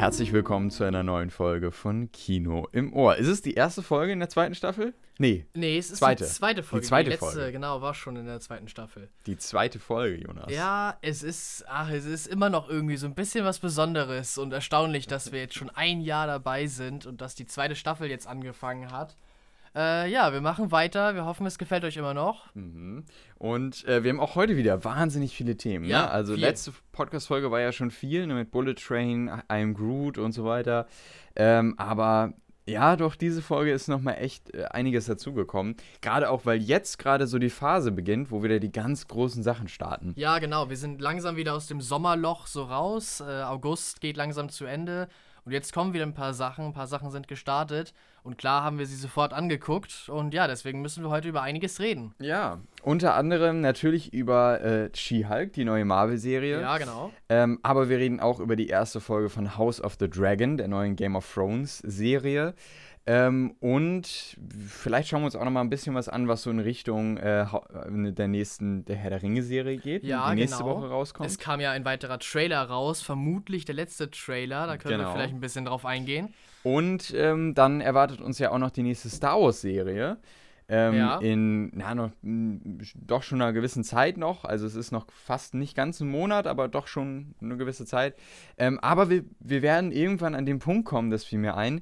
Herzlich willkommen zu einer neuen Folge von Kino im Ohr. Ist es die erste Folge in der zweiten Staffel? Nee. Nee, es ist Zweite. die zweite Folge. Die zweite letzte, Folge. genau, war schon in der zweiten Staffel. Die zweite Folge, Jonas. Ja, es ist, ach, es ist immer noch irgendwie so ein bisschen was Besonderes und erstaunlich, dass wir jetzt schon ein Jahr dabei sind und dass die zweite Staffel jetzt angefangen hat. Äh, ja, wir machen weiter. Wir hoffen, es gefällt euch immer noch. Mhm. Und äh, wir haben auch heute wieder wahnsinnig viele Themen. Ja, ne? Also viel. letzte Podcast-Folge war ja schon viel, ne? mit Bullet Train, I'm Groot und so weiter. Ähm, aber ja, doch, diese Folge ist nochmal echt äh, einiges dazugekommen. Gerade auch, weil jetzt gerade so die Phase beginnt, wo wieder die ganz großen Sachen starten. Ja, genau. Wir sind langsam wieder aus dem Sommerloch so raus. Äh, August geht langsam zu Ende. Und jetzt kommen wieder ein paar Sachen. Ein paar Sachen sind gestartet. Und klar haben wir sie sofort angeguckt. Und ja, deswegen müssen wir heute über einiges reden. Ja, unter anderem natürlich über äh, She-Hulk, die neue Marvel-Serie. Ja, genau. Ähm, aber wir reden auch über die erste Folge von House of the Dragon, der neuen Game of Thrones-Serie. Ähm, und vielleicht schauen wir uns auch noch mal ein bisschen was an, was so in Richtung äh, äh, der nächsten Der Herr der Ringe-Serie geht, Ja, die nächste genau. Woche rauskommt. Es kam ja ein weiterer Trailer raus, vermutlich der letzte Trailer, da können Genau. wir vielleicht ein bisschen drauf eingehen. Und ähm, dann erwartet uns ja auch noch die nächste Star Wars-Serie. Ähm, Ja. In, na, noch, mh, doch schon einer gewissen Zeit noch. Also es ist noch fast nicht ganz ein Monat, aber doch schon eine gewisse Zeit. Ähm, aber wir, wir werden irgendwann an den Punkt kommen, das fiel mir ein,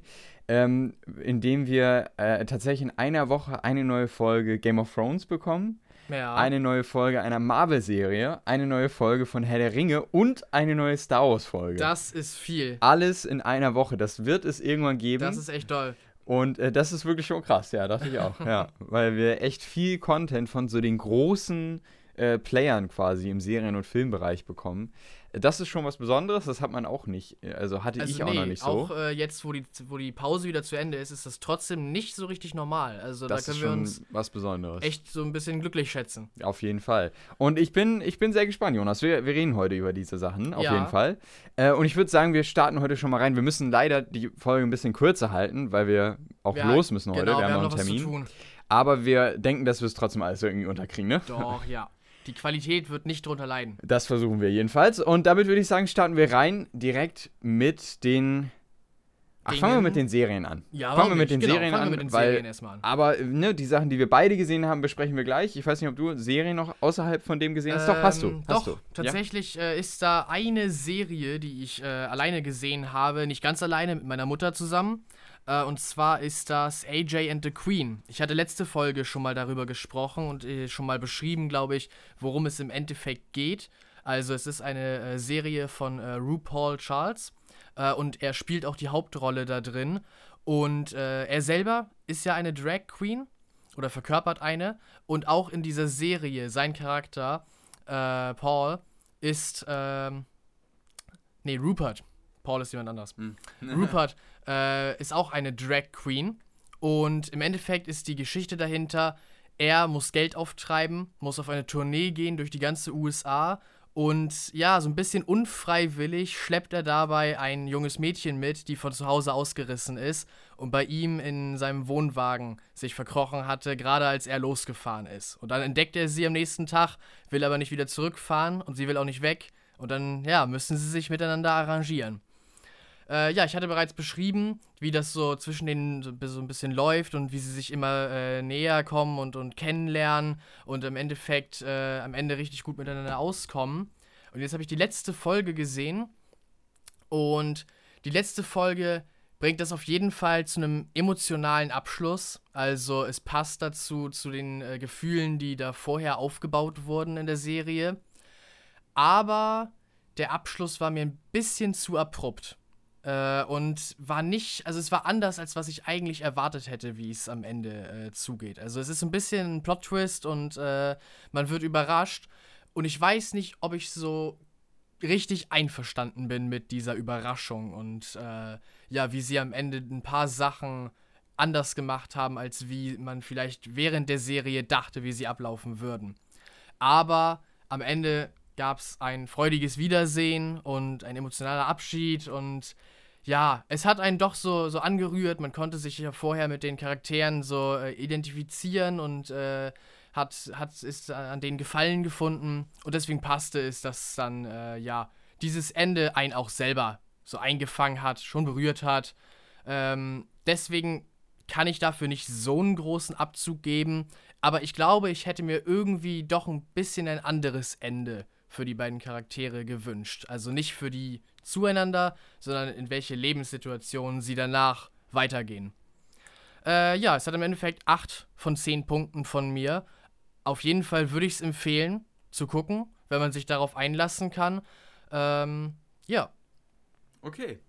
ähm, in dem wir äh, tatsächlich in einer Woche eine neue Folge Game of Thrones bekommen, Ja. eine neue Folge einer Marvel-Serie, eine neue Folge von Herr der Ringe und eine neue Star Wars-Folge. das ist viel. Alles in einer Woche. Das wird es irgendwann geben. Das ist echt toll. Und äh, das ist wirklich schon krass, ja, dachte ich auch. ja, weil wir echt viel Content von so den großen äh, Playern quasi im Serien- und Filmbereich bekommen. Das ist schon was Besonderes, das hat man auch nicht, äh, also hatte Also ich auch nee, noch nicht so. auch äh, jetzt, wo die, wo die Pause wieder zu Ende ist, ist das trotzdem nicht so richtig normal. Also das da ist können wir schon uns was Besonderes. echt so ein bisschen glücklich schätzen. Auf jeden Fall. Und ich bin, ich bin sehr gespannt, Jonas. Wir, wir reden heute über diese Sachen, auf Ja. jeden Fall. Äh, und ich würde sagen, wir starten heute schon mal rein. Wir müssen leider die Folge ein bisschen kürzer halten, weil wir auch Wir- los müssen heute. Genau, wir haben noch einen was zu Termin. tun. Aber wir denken, dass wir es trotzdem alles irgendwie unterkriegen, ne? Doch, ja. Die Qualität wird nicht drunter leiden. Das versuchen wir jedenfalls. Und damit würde ich sagen, starten wir rein direkt mit den. Ach, fangen wir mit den Serien an. Ja, fangen wir mit den? Genau, Serien fangen an, wir mit den weil, Serien erstmal an. Aber ne, die Sachen, die wir beide gesehen haben, besprechen wir gleich. Ich weiß nicht, ob du Serien noch außerhalb von dem gesehen hast. doch, hast du. Ähm, Hast doch, du. tatsächlich äh, ist da eine Serie, die ich äh, alleine gesehen habe, nicht ganz alleine, mit meiner Mutter zusammen. Äh, und zwar ist das AJ and the Queen. Ich hatte letzte Folge schon mal darüber gesprochen und äh, schon mal beschrieben, glaube ich, worum es im Endeffekt geht. Also es ist eine äh, Serie von RuPaul Charles und er spielt auch die Hauptrolle da drin. Und er selber ist ja eine Drag Queen oder verkörpert eine. Und auch in dieser Serie, sein Charakter, Paul, ist, ähm, nee, Rupert. Paul ist jemand anders. Rupert äh, ist auch eine Drag Queen. Und im Endeffekt ist die Geschichte dahinter, er muss Geld auftreiben, muss auf eine Tournee gehen durch die ganze USA. Und ja, so ein bisschen unfreiwillig schleppt er dabei ein junges Mädchen mit, die von zu Hause ausgerissen ist und bei ihm in seinem Wohnwagen sich verkrochen hatte, gerade als er losgefahren ist. Und dann entdeckt er sie am nächsten Tag, will aber nicht wieder zurückfahren und sie will auch nicht weg. Und dann, ja, müssen sie sich miteinander arrangieren. Äh, ja, ich hatte bereits beschrieben, wie das so zwischen denen so, ein bisschen läuft und wie sie sich immer äh, näher kommen und, und kennenlernen und im Endeffekt äh, am Ende richtig gut miteinander auskommen. Und jetzt habe ich die letzte Folge gesehen und die letzte Folge bringt das auf jeden Fall zu einem emotionalen Abschluss. Also es passt dazu, zu den äh, Gefühlen, die da vorher aufgebaut wurden in der Serie. Aber der Abschluss war mir ein bisschen zu abrupt. Äh, und war nicht, also es war anders, als was ich eigentlich erwartet hätte, wie es am Ende äh, zugeht. Also es ist ein bisschen ein Plot-Twist und äh, man wird überrascht. Und ich weiß nicht, ob ich so richtig einverstanden bin mit dieser Überraschung und äh, ja, wie sie am Ende ein paar Sachen anders gemacht haben, als wie man vielleicht während der Serie dachte, wie sie ablaufen würden. Aber am Ende gab es ein freudiges Wiedersehen und ein emotionaler Abschied und ja, es hat einen doch so, so angerührt. Man konnte sich ja vorher mit den Charakteren so äh, identifizieren und äh, hat, hat ist an denen Gefallen gefunden und deswegen passte es, dass dann äh, ja dieses Ende einen auch selber so eingefangen hat, schon berührt hat. Ähm, deswegen kann ich dafür nicht so einen großen Abzug geben. Aber ich glaube, ich hätte mir irgendwie doch ein bisschen ein anderes Ende für die beiden Charaktere gewünscht. Also nicht für die zueinander, sondern in welche Lebenssituationen sie danach weitergehen. Äh, ja, es hat im Endeffekt 8 von 10 Punkten von mir. Auf jeden Fall würde ich es empfehlen, zu gucken, wenn man sich darauf einlassen kann. Ähm, ja. Okay.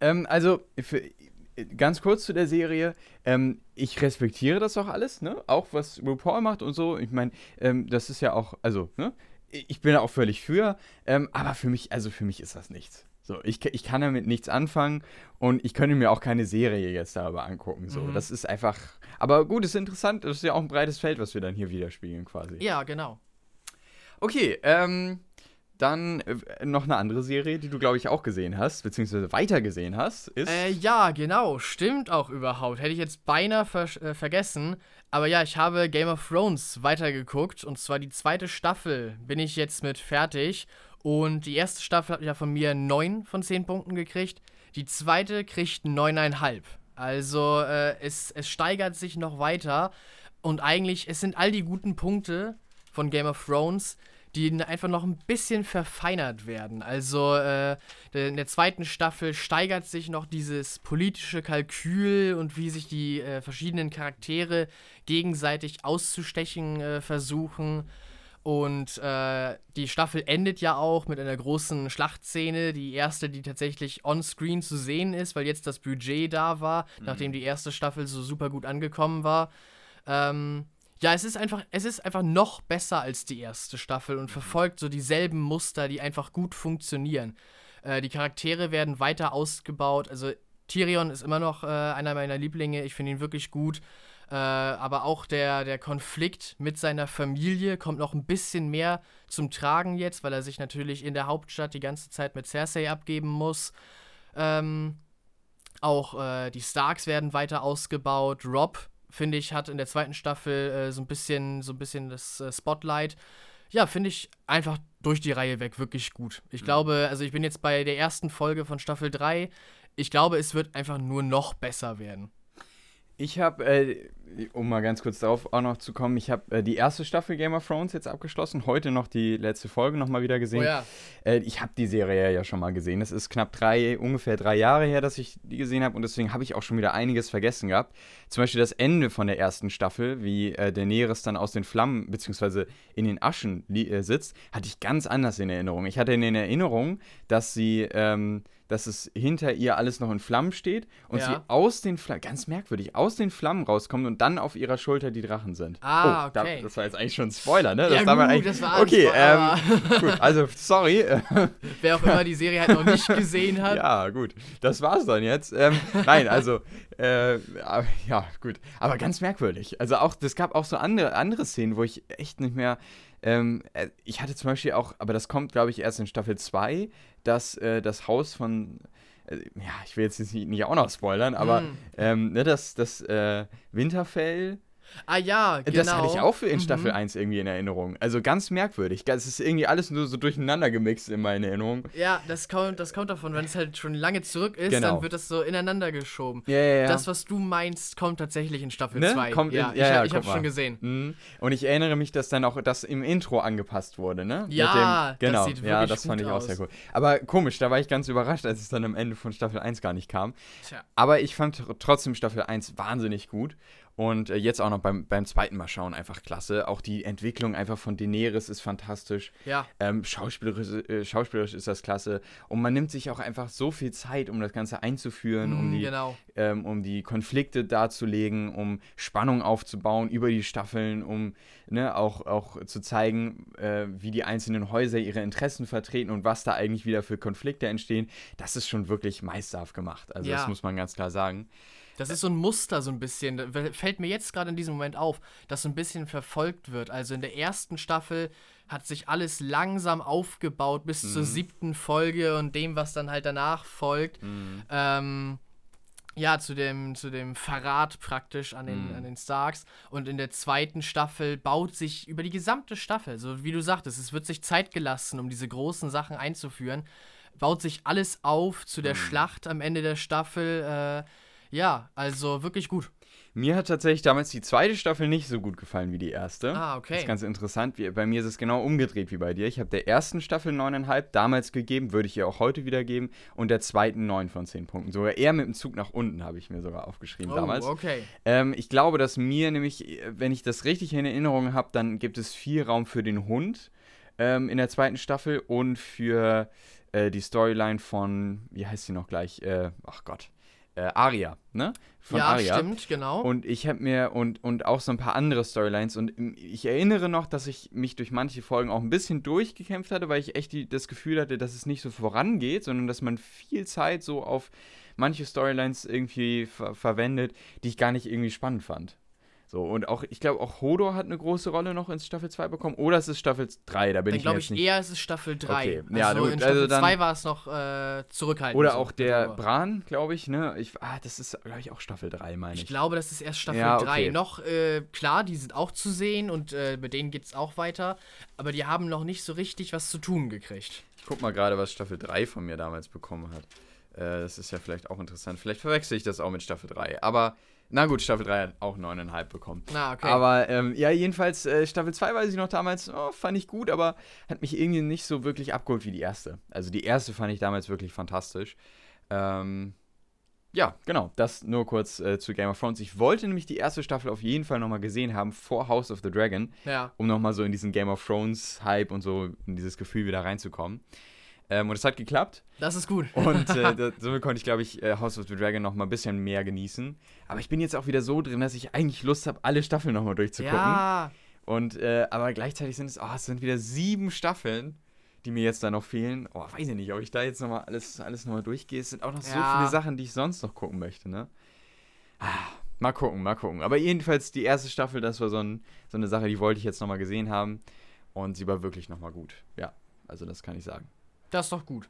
Ähm, also, für, ganz kurz zu der Serie. Ähm, ich respektiere das auch alles, ne? Auch was RuPaul macht und so. Ich meine, ähm, das ist ja auch, also, ne? Ich bin da auch völlig für. Ähm, aber für mich, also für mich ist das nichts. So, ich, ich kann damit nichts anfangen und ich könnte mir auch keine Serie jetzt darüber angucken. So, mhm. das ist einfach. Aber gut, ist interessant. Das ist ja auch ein breites Feld, was wir dann hier widerspiegeln, quasi. Ja, genau. Okay, ähm, dann äh, noch eine andere Serie, die du, glaube ich, auch gesehen hast, beziehungsweise weitergesehen hast, ist. Äh, ja, genau. Stimmt auch überhaupt. Hätte ich jetzt beinahe ver äh, vergessen. Aber ja, ich habe Game of Thrones weitergeguckt. Und zwar die zweite Staffel bin ich jetzt mit fertig. Und die erste Staffel hat ja von mir 9 von 10 Punkten gekriegt. Die zweite kriegt 9,5. Also äh, es, es steigert sich noch weiter. Und eigentlich, es sind all die guten Punkte von Game of Thrones, die einfach noch ein bisschen verfeinert werden. Also äh, in der zweiten Staffel steigert sich noch dieses politische Kalkül und wie sich die äh, verschiedenen Charaktere gegenseitig auszustechen äh, versuchen. Und äh, die Staffel endet ja auch mit einer großen Schlachtszene, die erste, die tatsächlich on-screen zu sehen ist, weil jetzt das Budget da war, mhm. nachdem die erste Staffel so super gut angekommen war. Ähm, ja, es ist einfach, es ist einfach noch besser als die erste Staffel und mhm. verfolgt so dieselben Muster, die einfach gut funktionieren. Äh, die Charaktere werden weiter ausgebaut. Also Tyrion ist immer noch äh, einer meiner Lieblinge. Ich finde ihn wirklich gut. Äh, aber auch der, der Konflikt mit seiner Familie kommt noch ein bisschen mehr zum Tragen jetzt, weil er sich natürlich in der Hauptstadt die ganze Zeit mit Cersei abgeben muss. Ähm, auch äh, die Starks werden weiter ausgebaut. Rob, finde ich, hat in der zweiten Staffel äh, so ein bisschen, so ein bisschen das äh, Spotlight. Ja, finde ich einfach durch die Reihe weg wirklich gut. Ich mhm. glaube, also ich bin jetzt bei der ersten Folge von Staffel 3. Ich glaube, es wird einfach nur noch besser werden. Ich habe, äh, um mal ganz kurz darauf auch noch zu kommen, ich habe äh, die erste Staffel Game of Thrones jetzt abgeschlossen, heute noch die letzte Folge nochmal wieder gesehen. Oh ja. Äh, ich habe die Serie ja schon mal gesehen. Es ist knapp drei, ungefähr drei Jahre her, dass ich die gesehen habe und deswegen habe ich auch schon wieder einiges vergessen gehabt. Zum Beispiel das Ende von der ersten Staffel, wie äh, Daenerys dann aus den Flammen bzw. in den Aschen äh, sitzt, hatte ich ganz anders in Erinnerung. Ich hatte in Erinnerung, dass sie ähm, dass es hinter ihr alles noch in Flammen steht und ja. sie aus den Flammen, ganz merkwürdig, aus den Flammen rauskommt und dann auf ihrer Schulter die Drachen sind. Ah, oh, okay. Da, das war jetzt eigentlich schon ein Spoiler, ne? Das, ja, gut, eigentlich, das war Okay, ähm, gut, also sorry. Wer auch immer die Serie halt noch nicht gesehen hat. Ja, gut, das war's dann jetzt. Ähm, nein, also, äh, ja, gut, aber ganz merkwürdig. Also auch, es gab auch so andere, andere Szenen, wo ich echt nicht mehr ähm, äh, ich hatte zum Beispiel auch, aber das kommt, glaube ich, erst in Staffel 2, dass äh, das Haus von, äh, ja, ich will jetzt nicht, nicht auch noch spoilern, aber mm. ähm, ne, das, das äh, Winterfell Ah ja, genau. Das hatte ich auch für in Staffel mhm. 1 irgendwie in Erinnerung. Also ganz merkwürdig. Es ist irgendwie alles nur so durcheinander gemixt in meiner Erinnerung. Ja, das kommt, das kommt davon, wenn es halt schon lange zurück ist, genau. dann wird das so ineinander geschoben. Ja, ja, ja. Das, was du meinst, kommt tatsächlich in Staffel ne? 2. Kommt ja, in, ja, ich, ich habe schon gesehen. Mhm. Und ich erinnere mich, dass dann auch das im Intro angepasst wurde, ne? Ja, dem, genau. das sieht wirklich Ja, das fand ich aus. auch sehr cool. Aber komisch, da war ich ganz überrascht, als es dann am Ende von Staffel 1 gar nicht kam. Tja. Aber ich fand trotzdem Staffel 1 wahnsinnig gut. Und äh, jetzt auch noch beim, beim zweiten Mal schauen, einfach klasse. Auch die Entwicklung einfach von Daenerys ist fantastisch. Ja. Ähm, schauspielerisch, äh, schauspielerisch ist das klasse. Und man nimmt sich auch einfach so viel Zeit, um das Ganze einzuführen, mm, um, die, genau. ähm, um die Konflikte darzulegen, um Spannung aufzubauen über die Staffeln, um ne, auch, auch zu zeigen, äh, wie die einzelnen Häuser ihre Interessen vertreten und was da eigentlich wieder für Konflikte entstehen. Das ist schon wirklich meisterhaft gemacht. Also ja. das muss man ganz klar sagen. Das ist so ein Muster, so ein bisschen. Fällt mir jetzt gerade in diesem Moment auf, dass so ein bisschen verfolgt wird. Also in der ersten Staffel hat sich alles langsam aufgebaut bis mhm. zur siebten Folge und dem, was dann halt danach folgt. Mhm. Ähm, ja, zu dem, zu dem Verrat praktisch an den, mhm. an den Starks. Und in der zweiten Staffel baut sich über die gesamte Staffel, so wie du sagtest, es wird sich Zeit gelassen, um diese großen Sachen einzuführen baut sich alles auf zu der Mhm. Schlacht am Ende der Staffel. Äh, ja, also wirklich gut. Mir hat tatsächlich damals die zweite Staffel nicht so gut gefallen wie die erste. Ah, Das okay. ist ganz interessant. Bei mir ist es genau umgedreht wie bei dir. Ich habe der ersten Staffel 9,5 damals gegeben, würde ich ihr auch heute wieder geben, und der zweiten 9 von 10 Punkten. Sogar eher mit dem Zug nach unten habe ich mir sogar aufgeschrieben Oh, damals. okay. Ähm, ich glaube, dass mir nämlich, wenn ich das richtig in Erinnerung habe, dann gibt es viel Raum für den Hund ähm, in der zweiten Staffel und für äh, die Storyline von, wie heißt sie noch gleich? Äh, ach Gott. Äh, Aria, ne? Von ja, Aria. stimmt, genau. Und ich habe mir und, und auch so ein paar andere Storylines und ähm, ich erinnere noch, dass ich mich durch manche Folgen auch ein bisschen durchgekämpft hatte, weil ich echt die, das Gefühl hatte, dass es nicht so vorangeht, sondern dass man viel Zeit so auf manche Storylines irgendwie ver verwendet, die ich gar nicht irgendwie spannend fand. So, und auch, ich glaube, auch Hodor hat eine große Rolle noch in Staffel 2 bekommen. Oder es ist Staffel 3, da bin dann ich mir glaube jetzt ich nicht. eher, es ist Staffel 3. Okay, Also ja, gut, in also Staffel dann- 2 war es noch äh, zurückhaltend. Oder auch der Also, Bran, glaube ich, ne? Ich, ah, das ist, glaube ich, auch Staffel 3, meine Ich ich. glaube, das ist erst Staffel Ja, 3. okay. Noch, äh, klar, die sind auch zu sehen und äh, mit denen geht es auch weiter. Aber die haben noch nicht so richtig was zu tun gekriegt. Ich guck mal gerade, was Staffel 3 von mir damals bekommen hat. Äh, das ist ja vielleicht auch interessant. Vielleicht verwechsel ich das auch mit Staffel 3. Aber, na gut, Staffel 3 hat auch 9,5 bekommen. Na, okay. Aber, ähm, ja, jedenfalls, äh, Staffel 2 weiß ich noch damals, oh, fand ich gut, aber hat mich irgendwie nicht so wirklich abgeholt wie die erste. Also die erste fand ich damals wirklich fantastisch. Ähm, ja, genau, das nur kurz äh, zu Game of Thrones. Ich wollte nämlich die erste Staffel auf jeden Fall nochmal gesehen haben vor House of the Dragon ja. um nochmal so in diesen Game of Thrones Hype und so in dieses Gefühl wieder reinzukommen. Ähm, und es hat geklappt. Das ist gut. Und äh, somit konnte ich, glaube ich, äh, House of the Dragon noch mal ein bisschen mehr genießen. Aber ich bin jetzt auch wieder so drin, dass ich eigentlich Lust habe, alle Staffeln noch mal durchzugucken. ja, Und, äh, aber gleichzeitig sind es, oh, es sind wieder sieben Staffeln, die mir jetzt da noch fehlen. Oh, weiß ich nicht, ob ich da jetzt noch mal alles, alles noch mal durchgehe. Es sind auch noch so Ja. viele Sachen, die ich sonst noch gucken möchte, ne? Ah, mal gucken, mal gucken. Aber jedenfalls die erste Staffel, das war so, ein, so eine Sache, die wollte ich jetzt noch mal gesehen haben. Und sie war wirklich noch mal gut. Ja, also das kann ich sagen. Das ist doch gut.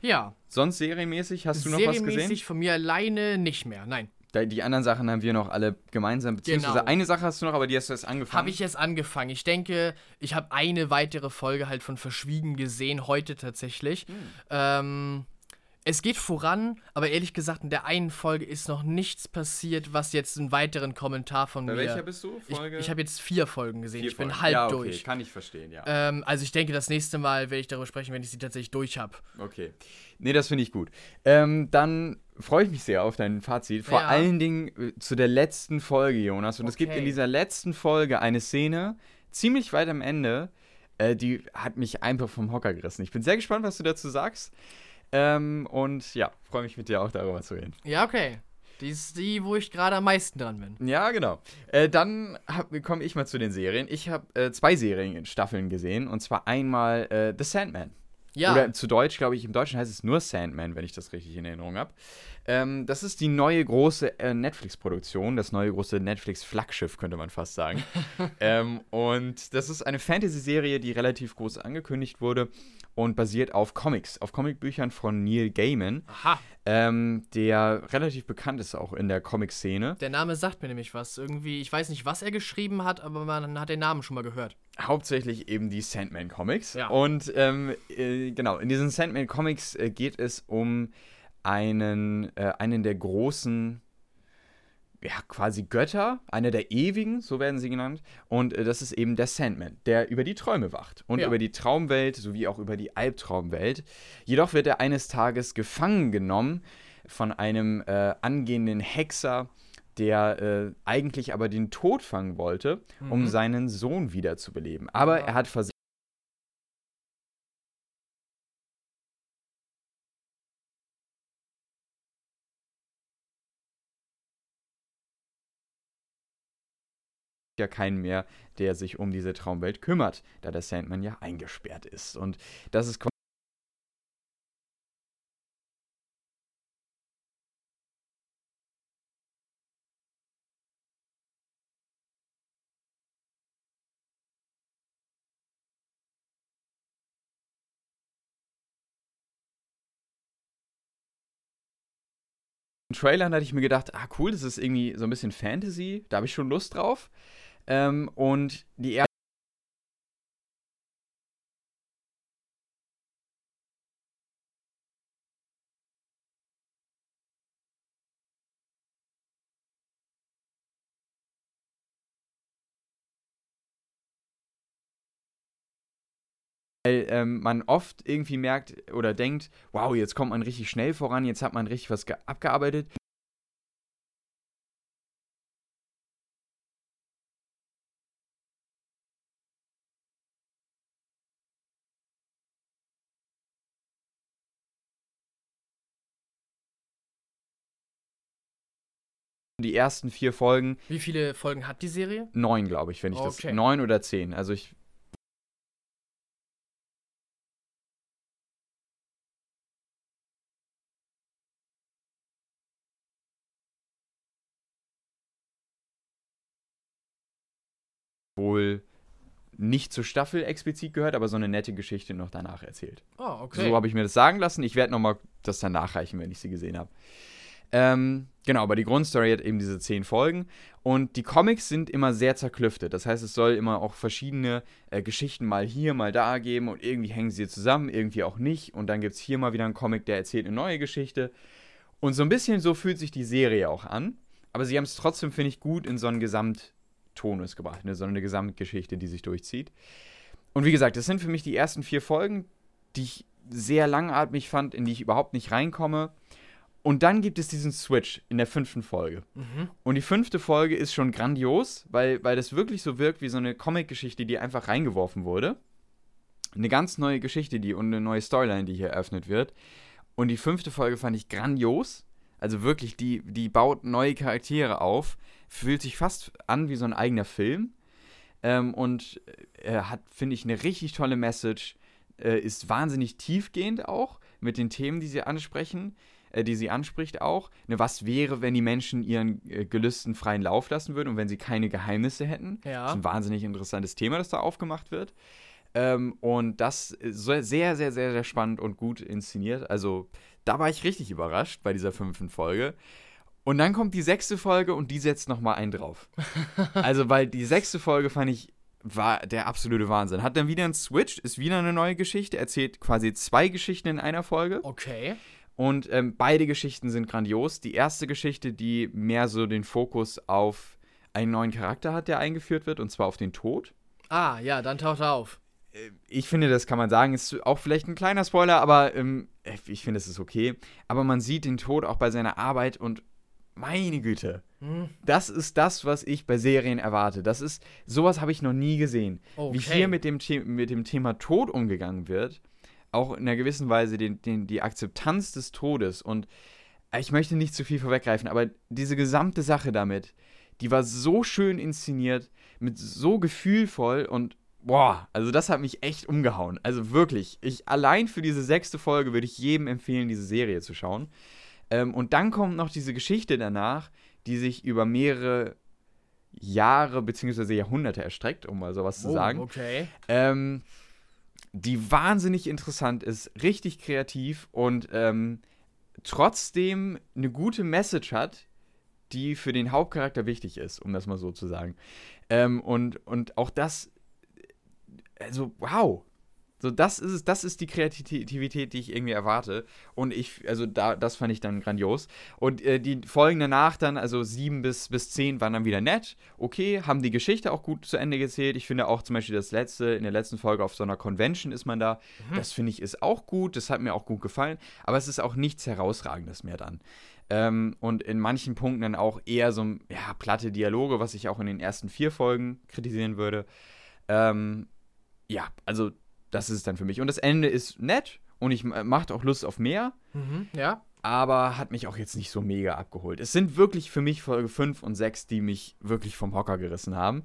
Ja, Sonst serienmäßig, hast du noch was serienmäßig gesehen? von mir alleine nicht mehr. Nein. Die anderen Sachen haben wir noch alle gemeinsam. Beziehungsweise Genau. eine Sache hast du noch, aber die hast du erst angefangen. Habe ich jetzt angefangen. Ich denke, ich habe eine weitere Folge halt von Verschwiegen gesehen, heute tatsächlich. Hm. Ähm, es geht voran, aber ehrlich gesagt, in der einen Folge ist noch nichts passiert, was jetzt einen weiteren Kommentar von Bei mir. welcher bist du? ich Folge? ich habe jetzt vier Folgen gesehen. Vier ich bin Folgen. halb ja, okay, durch. Kann ich verstehen, ja. Ähm, also ich denke, das nächste Mal werde ich darüber sprechen, wenn ich sie tatsächlich durch habe. Okay. Nee, das finde ich gut. Ähm, dann freue ich mich sehr auf dein Fazit. Vor Ja. allen Dingen äh, zu der letzten Folge, Jonas. Und es gibt Okay. in dieser letzten Folge eine Szene, ziemlich weit am Ende, äh, die hat mich einfach vom Hocker gerissen. Ich bin sehr gespannt, was du dazu sagst. Ähm, und ja, freue mich mit dir auch darüber zu reden. Ja, okay. Die ist die, wo ich gerade am meisten dran bin. Ja, genau. Äh, dann komme ich mal zu den Serien. Ich habe äh, zwei Serienstaffeln gesehen. Und zwar einmal äh, The Sandman. Ja, Oder zu Deutsch, glaube ich, im Deutschen heißt es nur Sandman, wenn ich das richtig in Erinnerung habe. Ähm, das ist die neue große äh, Netflix-Produktion, das neue große Netflix-Flaggschiff, könnte man fast sagen. ähm, und das ist eine Fantasy-Serie, die relativ groß angekündigt wurde und basiert auf Comics, auf Comicbüchern von Neil Gaiman, aha. ähm, der relativ bekannt ist auch in der Comic-Szene. Der Name sagt mir nämlich was. Irgendwie, ich weiß nicht, was er geschrieben hat, aber man hat den Namen schon mal gehört. hauptsächlich eben die Sandman-Comics. Ja. Und ähm, äh, genau, in diesen Sandman-Comics äh, geht es um einen, äh, einen der großen, ja, quasi Götter, einer der Ewigen, so werden sie genannt. Und äh, das ist eben der Sandman, der über die Träume wacht und Ja. über die Traumwelt sowie auch über die Albtraumwelt. Jedoch wird er eines Tages gefangen genommen von einem äh, angehenden Hexer, der äh, eigentlich aber den Tod fangen wollte, um Mhm. seinen Sohn wiederzubeleben. Aber Ja. er hat versehen. Ja keinen mehr, der sich um diese Traumwelt kümmert, da der Sandman ja eingesperrt ist. Und das ist Trailern hatte ich mir gedacht, ah cool, das ist irgendwie so ein bisschen Fantasy, da habe ich schon Lust drauf. Ähm, und die erste. weil ähm, man oft irgendwie merkt oder denkt, wow, jetzt kommt man richtig schnell voran, jetzt hat man richtig was abgearbeitet. Die ersten vier Folgen. Wie viele Folgen hat die Serie? Neun, glaube ich, wenn ich okay. das. Neun oder zehn. Also ich. wohl nicht zur Staffel explizit gehört, aber so eine nette Geschichte noch danach erzählt. Oh, okay. So habe ich mir das sagen lassen. Ich werde nochmal das dann nachreichen, wenn ich sie gesehen habe. Ähm, genau, aber die Grundstory hat eben diese zehn Folgen und die Comics sind immer sehr zerklüftet. Das heißt, es soll immer auch verschiedene äh, Geschichten mal hier, mal da geben und irgendwie hängen sie zusammen, irgendwie auch nicht. Und dann gibt es hier mal wieder einen Comic, der erzählt eine neue Geschichte. Und so ein bisschen so fühlt sich die Serie auch an. Aber sie haben es trotzdem, finde ich, gut in so einen Gesamttonus gebracht, ne? so eine Gesamtgeschichte, die sich durchzieht. Und wie gesagt, das sind für mich die ersten vier Folgen, die ich sehr langatmig fand, in die ich überhaupt nicht reinkomme. Und dann gibt es diesen Switch in der fünften Folge. Mhm. Und die fünfte Folge ist schon grandios, weil, weil das wirklich so wirkt wie so eine Comic-Geschichte, die einfach reingeworfen wurde. Eine ganz neue Geschichte, die und eine neue Storyline, die hier eröffnet wird. Und die fünfte Folge fand ich grandios. Also wirklich, die, die baut neue Charaktere auf. Fühlt sich fast an wie so ein eigener Film. Ähm, und äh, hat, finde ich, eine richtig tolle Message. Äh, ist wahnsinnig tiefgehend auch mit den Themen, die sie ansprechen äh, die sie anspricht auch. Ne, was wäre, wenn die Menschen ihren äh, Gelüsten freien Lauf lassen würden und wenn sie keine Geheimnisse hätten? Ja. Das ist ein wahnsinnig interessantes Thema, das da aufgemacht wird. Ähm, und das ist sehr, sehr, sehr, sehr spannend und gut inszeniert. Also da war ich richtig überrascht bei dieser fünften Folge. Und dann kommt die sechste Folge und die setzt nochmal einen drauf. also, weil die sechste Folge fand ich war der absolute Wahnsinn. Hat dann wieder einen Switch, ist wieder eine neue Geschichte, erzählt quasi zwei Geschichten in einer Folge. Okay. Und ähm, beide Geschichten sind grandios. Die erste Geschichte, die mehr so den Fokus auf einen neuen Charakter hat, der eingeführt wird, und zwar auf den Tod. Ah, ja, dann taucht er auf. Äh, ich finde, das kann man sagen, ist auch vielleicht ein kleiner Spoiler, aber ähm, äh, ich finde, es ist okay. Aber man sieht den Tod auch bei seiner Arbeit und meine Güte, hm. das ist das, was ich bei Serien erwarte. Das ist, sowas habe ich noch nie gesehen. Okay. Wie hier mit dem, mit dem Thema Tod umgegangen wird auch in einer gewissen Weise den, den, die Akzeptanz des Todes. Und ich möchte nicht zu viel vorweggreifen, aber diese gesamte Sache damit, die war so schön inszeniert, mit so gefühlvoll und boah, also das hat mich echt umgehauen. Also wirklich, ich allein für diese sechste Folge würde ich jedem empfehlen, diese Serie zu schauen. Ähm, und dann kommt noch diese Geschichte danach, die sich über mehrere Jahre bzw. Jahrhunderte erstreckt, um mal sowas oh, zu sagen. Okay. Ähm, die wahnsinnig interessant ist, richtig kreativ und ähm, trotzdem eine gute Message hat, die für den Hauptcharakter wichtig ist, um das mal so zu sagen. Ähm, und, und auch das, also wow, so, das ist es, das ist die Kreativität, die ich irgendwie erwarte. Und ich, also da, das fand ich dann grandios. Und äh, die Folgen danach dann, also sieben bis, bis zehn, waren dann wieder nett. Okay, haben die Geschichte auch gut zu Ende gezählt. Ich finde auch zum Beispiel das letzte, in der letzten Folge auf so einer Convention ist man da. Mhm. Das finde ich ist auch gut. Das hat mir auch gut gefallen. Aber es ist auch nichts Herausragendes mehr dann. Ähm, und in manchen Punkten dann auch eher so ja, platte Dialoge, was ich auch in den ersten vier Folgen kritisieren würde. Ähm, ja, also das ist es dann für mich. Und das Ende ist nett und ich macht auch Lust auf mehr. Mhm, ja. Aber hat mich auch jetzt nicht so mega abgeholt. Es sind wirklich für mich Folge 5 und 6, die mich wirklich vom Hocker gerissen haben.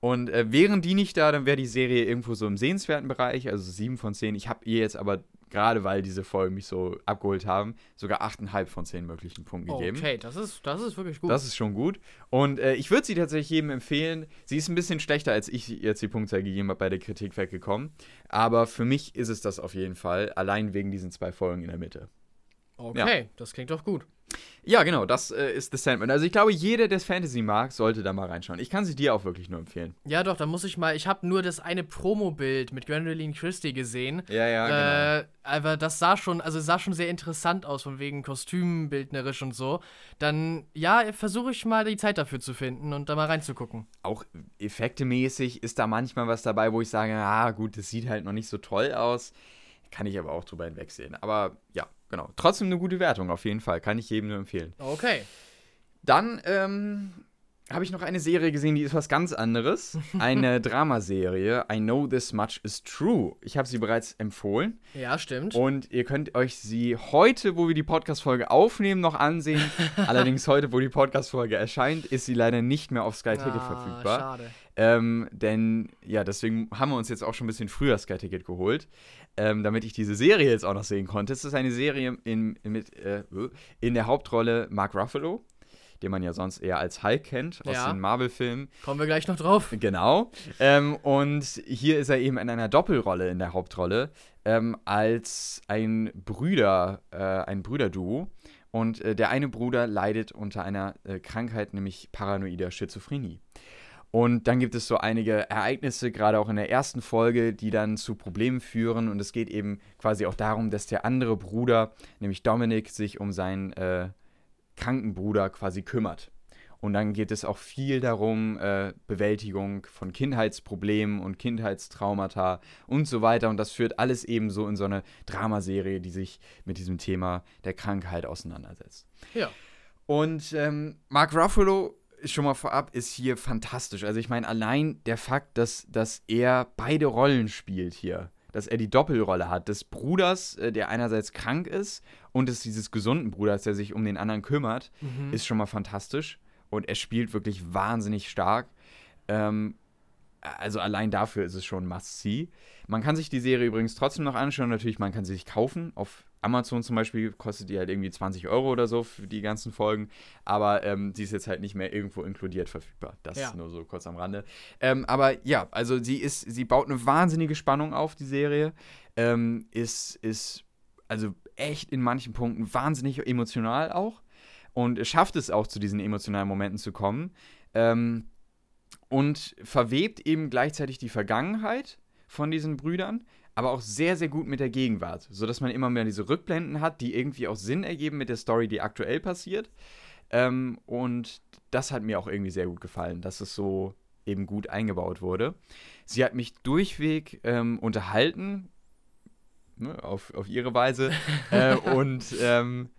Und äh, wären die nicht da, dann wäre die Serie irgendwo so im sehenswerten Bereich, also 7 von 10. Ich habe ihr jetzt aber gerade weil diese Folgen mich so abgeholt haben, sogar 8,5 von 10 möglichen Punkten gegeben. Okay, das ist, das ist wirklich gut. Das ist schon gut. Und äh, ich würde sie tatsächlich jedem empfehlen. Sie ist ein bisschen schlechter, als ich jetzt die Punktzahl gegeben habe bei der Kritik weggekommen. Aber für mich ist es das auf jeden Fall, allein wegen diesen zwei Folgen in der Mitte. Okay, ja. das klingt doch gut. Ja, genau, das äh, ist The Sandman. Also ich glaube, jeder, der Fantasy mag, sollte da mal reinschauen. Ich kann sie dir auch wirklich nur empfehlen. Ja, doch, da muss ich mal. Ich habe nur das eine Promo-Bild mit Gwendolyn Christie gesehen. Ja, ja, genau. Äh, aber das sah schon, also sah schon sehr interessant aus, von wegen kostümbildnerisch und so. Dann, ja, versuche ich mal die Zeit dafür zu finden und da mal reinzugucken. Auch effektemäßig ist da manchmal was dabei, wo ich sage, ah, gut, das sieht halt noch nicht so toll aus. Kann ich aber auch drüber hinwegsehen. Aber ja, genau. Trotzdem eine gute Wertung auf jeden Fall. Kann ich jedem nur empfehlen. Okay. Dann ähm, habe ich noch eine Serie gesehen, die ist was ganz anderes. Eine Dramaserie. I Know This Much Is True. Ich habe sie bereits empfohlen. Ja, stimmt. Und ihr könnt euch sie heute, wo wir die Podcast-Folge aufnehmen, noch ansehen. Allerdings heute, wo die Podcast-Folge erscheint, ist sie leider nicht mehr auf Sky Ticket ah, verfügbar. Schade. Ähm, denn, ja, deswegen haben wir uns jetzt auch schon ein bisschen früher Sky Ticket geholt ähm, damit ich diese Serie jetzt auch noch sehen konnte. Es ist eine Serie in, mit, äh, in der Hauptrolle Mark Ruffalo, den man ja sonst eher als Hulk kennt aus ja. den Marvel-Filmen. Kommen wir gleich noch drauf. Genau. Ähm, und hier ist er eben in einer Doppelrolle in der Hauptrolle ähm, als ein Brüder, äh, ein Brüderduo. Und äh, der eine Bruder leidet unter einer äh, Krankheit, nämlich paranoider Schizophrenie. Und dann gibt es so einige Ereignisse, gerade auch in der ersten Folge, die dann zu Problemen führen. Und es geht eben quasi auch darum, dass der andere Bruder, nämlich Dominik, sich um seinen äh, kranken Bruder quasi kümmert. Und dann geht es auch viel darum, äh, Bewältigung von Kindheitsproblemen und Kindheitstraumata und so weiter. Und das führt alles eben so in so eine Dramaserie, die sich mit diesem Thema der Krankheit auseinandersetzt. Ja. Und ähm, Mark Ruffalo schon mal vorab, ist hier fantastisch. Also ich meine, allein der Fakt, dass, dass er beide Rollen spielt hier, dass er die Doppelrolle hat, des Bruders, äh, der einerseits krank ist, und des dieses gesunden Bruders, der sich um den anderen kümmert, mhm. ist schon mal fantastisch. Und er spielt wirklich wahnsinnig stark. Ähm, also allein dafür ist es schon must-see. Man kann sich die Serie übrigens trotzdem noch anschauen. Natürlich, man kann sie sich kaufen auf Amazon zum Beispiel kostet die halt irgendwie 20 Euro oder so für die ganzen Folgen, aber ähm, sie ist jetzt halt nicht mehr irgendwo inkludiert verfügbar. Das ja. ist nur so kurz am Rande. Ähm, aber ja, also sie ist, sie baut eine wahnsinnige Spannung auf, die Serie. Ähm, ist, ist also echt in manchen Punkten wahnsinnig emotional auch und schafft es auch zu diesen emotionalen Momenten zu kommen. Ähm, und verwebt eben gleichzeitig die Vergangenheit von diesen Brüdern aber auch sehr, sehr gut mit der Gegenwart, sodass man immer mehr diese Rückblenden hat, die irgendwie auch Sinn ergeben mit der Story, die aktuell passiert. Ähm, und das hat mir auch irgendwie sehr gut gefallen, dass es so eben gut eingebaut wurde. Sie hat mich durchweg ähm, unterhalten, ne, auf, auf ihre Weise, äh, und, ähm,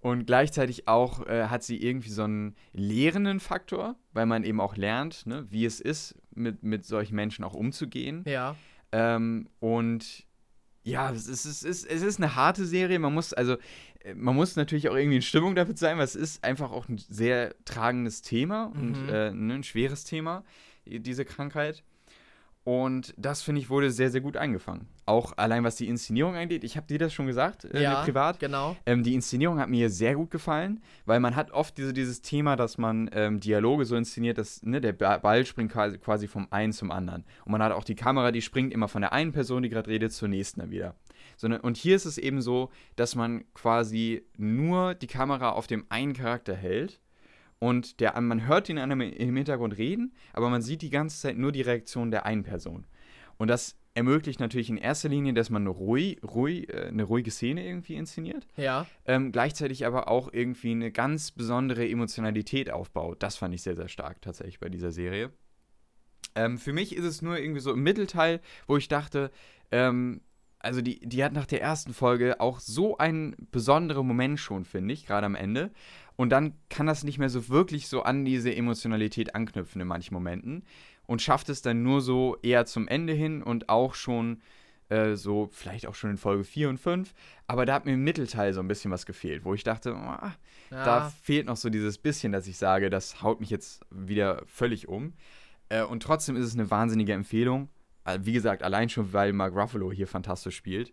und gleichzeitig auch äh, hat sie irgendwie so einen lehrenden Faktor, weil man eben auch lernt, ne, wie es ist, mit, mit solchen Menschen auch umzugehen. Ja. Ähm, und ja, es ist, es, ist, es ist eine harte Serie. Man muss, also, äh, man muss natürlich auch irgendwie in Stimmung dafür sein, weil es ist einfach auch ein sehr tragendes Thema mhm. und äh, ne, ein schweres Thema, diese Krankheit. Und das, finde ich, wurde sehr, sehr gut eingefangen. Auch allein was die Inszenierung angeht. Ich habe dir das schon gesagt, äh, ja, privat. genau. Ähm, die Inszenierung hat mir sehr gut gefallen, weil man hat oft diese, dieses Thema, dass man ähm, Dialoge so inszeniert, dass ne, der Ball springt quasi, vom einen zum anderen. Und man hat auch die Kamera, die springt immer von der einen Person, die gerade redet, zur nächsten dann wieder. Sondern, und hier ist es eben so, dass man quasi nur die Kamera auf dem einen Charakter hält und der, man hört ihn im Hintergrund reden, aber man sieht die ganze Zeit nur die Reaktion der einen Person. Und das ermöglicht natürlich in erster Linie, dass man ruhig, ruhig, äh, eine ruhige Szene irgendwie inszeniert. Ja. Ähm, gleichzeitig aber auch irgendwie eine ganz besondere Emotionalität aufbaut. Das fand ich sehr, sehr stark tatsächlich bei dieser Serie. Ähm, für mich ist es nur irgendwie so im Mittelteil, wo ich dachte, ähm, also die, die hat nach der ersten Folge auch so einen besonderen Moment schon, finde ich, gerade am Ende. Und dann kann das nicht mehr so wirklich so an diese Emotionalität anknüpfen in manchen Momenten und schafft es dann nur so eher zum Ende hin und auch schon äh, so, vielleicht auch schon in Folge 4 und 5. Aber da hat mir im Mittelteil so ein bisschen was gefehlt, wo ich dachte, oh, ja. da fehlt noch so dieses bisschen, dass ich sage, das haut mich jetzt wieder völlig um. Äh, und trotzdem ist es eine wahnsinnige Empfehlung. Äh, wie gesagt, allein schon, weil Mark Ruffalo hier fantastisch spielt.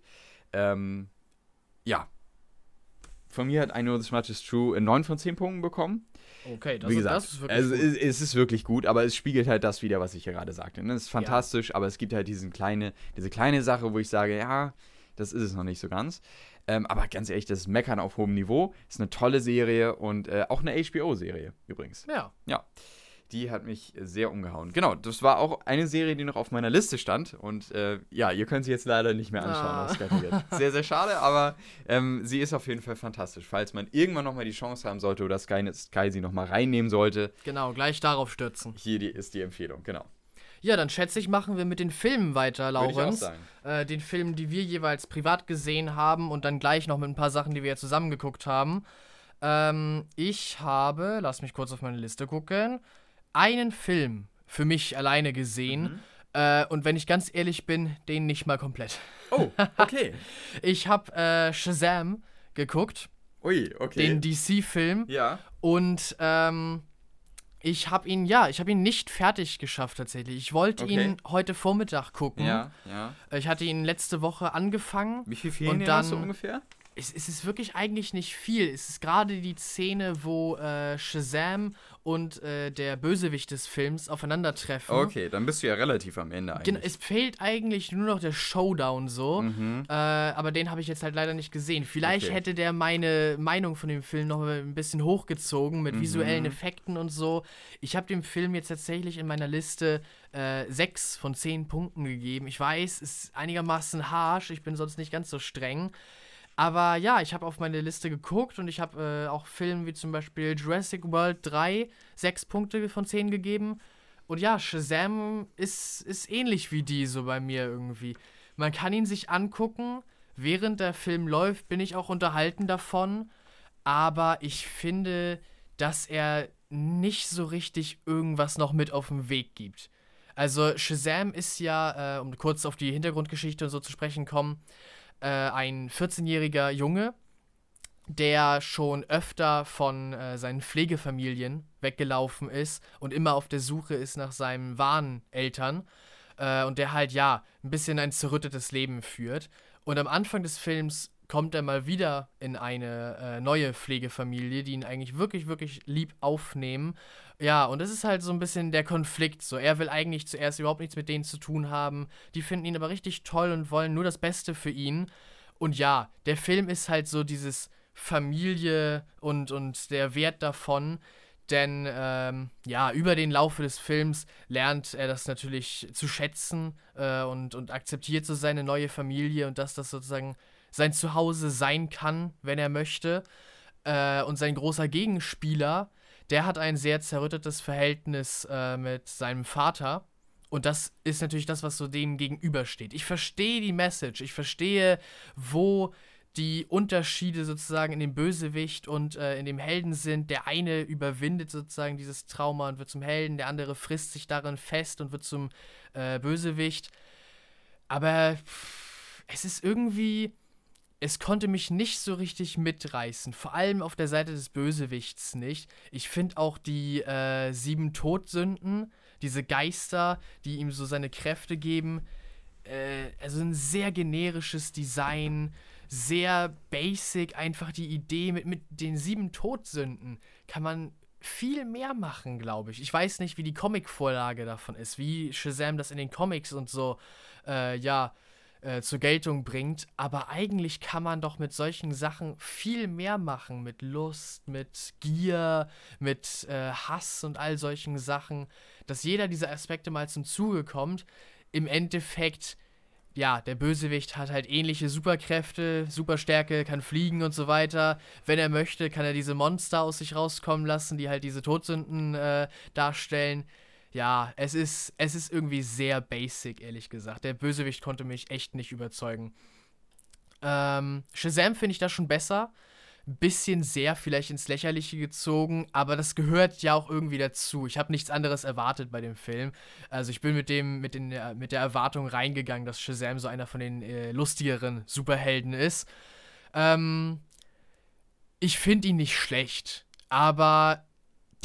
Ähm, ja, von mir hat I Know This Much Is True 9 von 10 Punkten bekommen. Okay, das, Wie gesagt, ist, das ist wirklich also gut. Es, es, ist wirklich gut, aber es spiegelt halt das wieder, was ich hier gerade sagte. Ne? Es ist fantastisch, ja. aber es gibt halt diesen kleine, diese kleine Sache, wo ich sage, ja, das ist es noch nicht so ganz. Ähm, aber ganz ehrlich, das ist Meckern auf hohem Niveau. Ist eine tolle Serie und äh, auch eine HBO-Serie übrigens. Ja. Ja. Die hat mich sehr umgehauen. Genau, das war auch eine Serie, die noch auf meiner Liste stand. Und äh, ja, ihr könnt sie jetzt leider nicht mehr anschauen. Ah. Sehr, sehr schade, aber ähm, sie ist auf jeden Fall fantastisch. Falls man irgendwann nochmal die Chance haben sollte oder Sky, Sky sie nochmal reinnehmen sollte, Genau, gleich darauf stürzen. hier die, ist die Empfehlung, genau. Ja, dann schätze ich, machen wir mit den Filmen weiter, sagen. Äh, den Filmen, die wir jeweils privat gesehen haben und dann gleich noch mit ein paar Sachen, die wir ja zusammen geguckt haben. Ähm, ich habe, lass mich kurz auf meine Liste gucken, einen Film für mich alleine gesehen. Mhm. Äh, und wenn ich ganz ehrlich bin, den nicht mal komplett. Oh, okay. Ich habe äh, Shazam geguckt, Ui, okay. den DC-Film. ja. Und ähm, ich habe ihn, ja, ich habe ihn nicht fertig geschafft tatsächlich. Ich wollte Okay. ihn heute Vormittag gucken. Ja, ja. Ich hatte ihn letzte Woche angefangen. Wie viel fehlen Und dir noch so dann- ungefähr? Es, es ist wirklich eigentlich nicht viel. Es ist gerade die Szene, wo äh, Shazam und äh, der Bösewicht des Films aufeinandertreffen. Okay, dann bist du ja relativ am Ende Genau, eigentlich. es fehlt eigentlich nur noch der Showdown so. Mhm. Äh, aber den habe ich jetzt halt leider nicht gesehen. Vielleicht Okay. hätte der meine Meinung von dem Film noch ein bisschen hochgezogen mit visuellen Mhm. Effekten und so. Ich habe dem Film jetzt tatsächlich in meiner Liste äh, 6 von 10 Punkten gegeben. Ich weiß, es ist einigermaßen harsh. Ich bin sonst nicht ganz so streng. Aber ja, ich habe auf meine Liste geguckt und ich habe äh, auch Filmen wie zum Beispiel Jurassic World 3 6 Punkte von 10 gegeben. Und ja, Shazam ist, ist ähnlich wie die so bei mir irgendwie. Man kann ihn sich angucken, während der Film läuft, bin ich auch unterhalten davon. Aber ich finde, dass er nicht so richtig irgendwas noch mit auf den Weg gibt. Also Shazam ist ja, äh, um kurz auf die Hintergrundgeschichte und so zu sprechen kommen, äh, ein 14-jähriger Junge, der schon öfter von äh, seinen Pflegefamilien weggelaufen ist und immer auf der Suche ist nach seinen wahren Eltern. Äh, und der halt, ja, ein bisschen ein zerrüttetes Leben führt. Und am Anfang des Films kommt er mal wieder in eine äh, neue Pflegefamilie, die ihn eigentlich wirklich, wirklich lieb aufnehmen. Ja, und das ist halt so ein bisschen der Konflikt. So, er will eigentlich zuerst überhaupt nichts mit denen zu tun haben. Die finden ihn aber richtig toll und wollen nur das Beste für ihn. Und ja, der Film ist halt so dieses Familie und, und der Wert davon. Denn ähm, ja, über den Laufe des Films lernt er das natürlich zu schätzen äh, und, und akzeptiert so seine neue Familie und dass das sozusagen sein Zuhause sein kann, wenn er möchte. Äh, und sein großer Gegenspieler, der hat ein sehr zerrüttetes Verhältnis äh, mit seinem Vater. Und das ist natürlich das, was so dem gegenübersteht. Ich verstehe die Message, ich verstehe, wo die Unterschiede sozusagen in dem Bösewicht und äh, in dem Helden sind. Der eine überwindet sozusagen dieses Trauma und wird zum Helden, der andere frisst sich darin fest und wird zum äh, Bösewicht. Aber es ist irgendwie, es konnte mich nicht so richtig mitreißen. Vor allem auf der Seite des Bösewichts nicht. Ich finde auch die äh, sieben Todsünden, diese Geister, die ihm so seine Kräfte geben, äh, also ein sehr generisches Design, sehr basic, einfach die Idee mit, mit den sieben Todsünden kann man viel mehr machen, glaube ich. Ich weiß nicht, wie die Comic-Vorlage davon ist, wie Shazam das in den Comics und so, äh, ja, äh, zur Geltung bringt. Aber eigentlich kann man doch mit solchen Sachen viel mehr machen. Mit Lust, mit Gier, mit äh, Hass und all solchen Sachen. Dass jeder dieser Aspekte mal zum Zuge kommt. Im Endeffekt, ja, der Bösewicht hat halt ähnliche Superkräfte, Superstärke, kann fliegen und so weiter. Wenn er möchte, kann er diese Monster aus sich rauskommen lassen, die halt diese Todsünden äh, darstellen ja, es ist, es ist irgendwie sehr basic, ehrlich gesagt. Der Bösewicht konnte mich echt nicht überzeugen. Ähm, Shazam finde ich da schon besser. Bisschen sehr vielleicht ins Lächerliche gezogen, aber das gehört ja auch irgendwie dazu. Ich habe nichts anderes erwartet bei dem Film. Also ich bin mit dem, mit, den, äh, mit der Erwartung reingegangen, dass Shazam so einer von den äh, lustigeren Superhelden ist. Ähm, ich finde ihn nicht schlecht, aber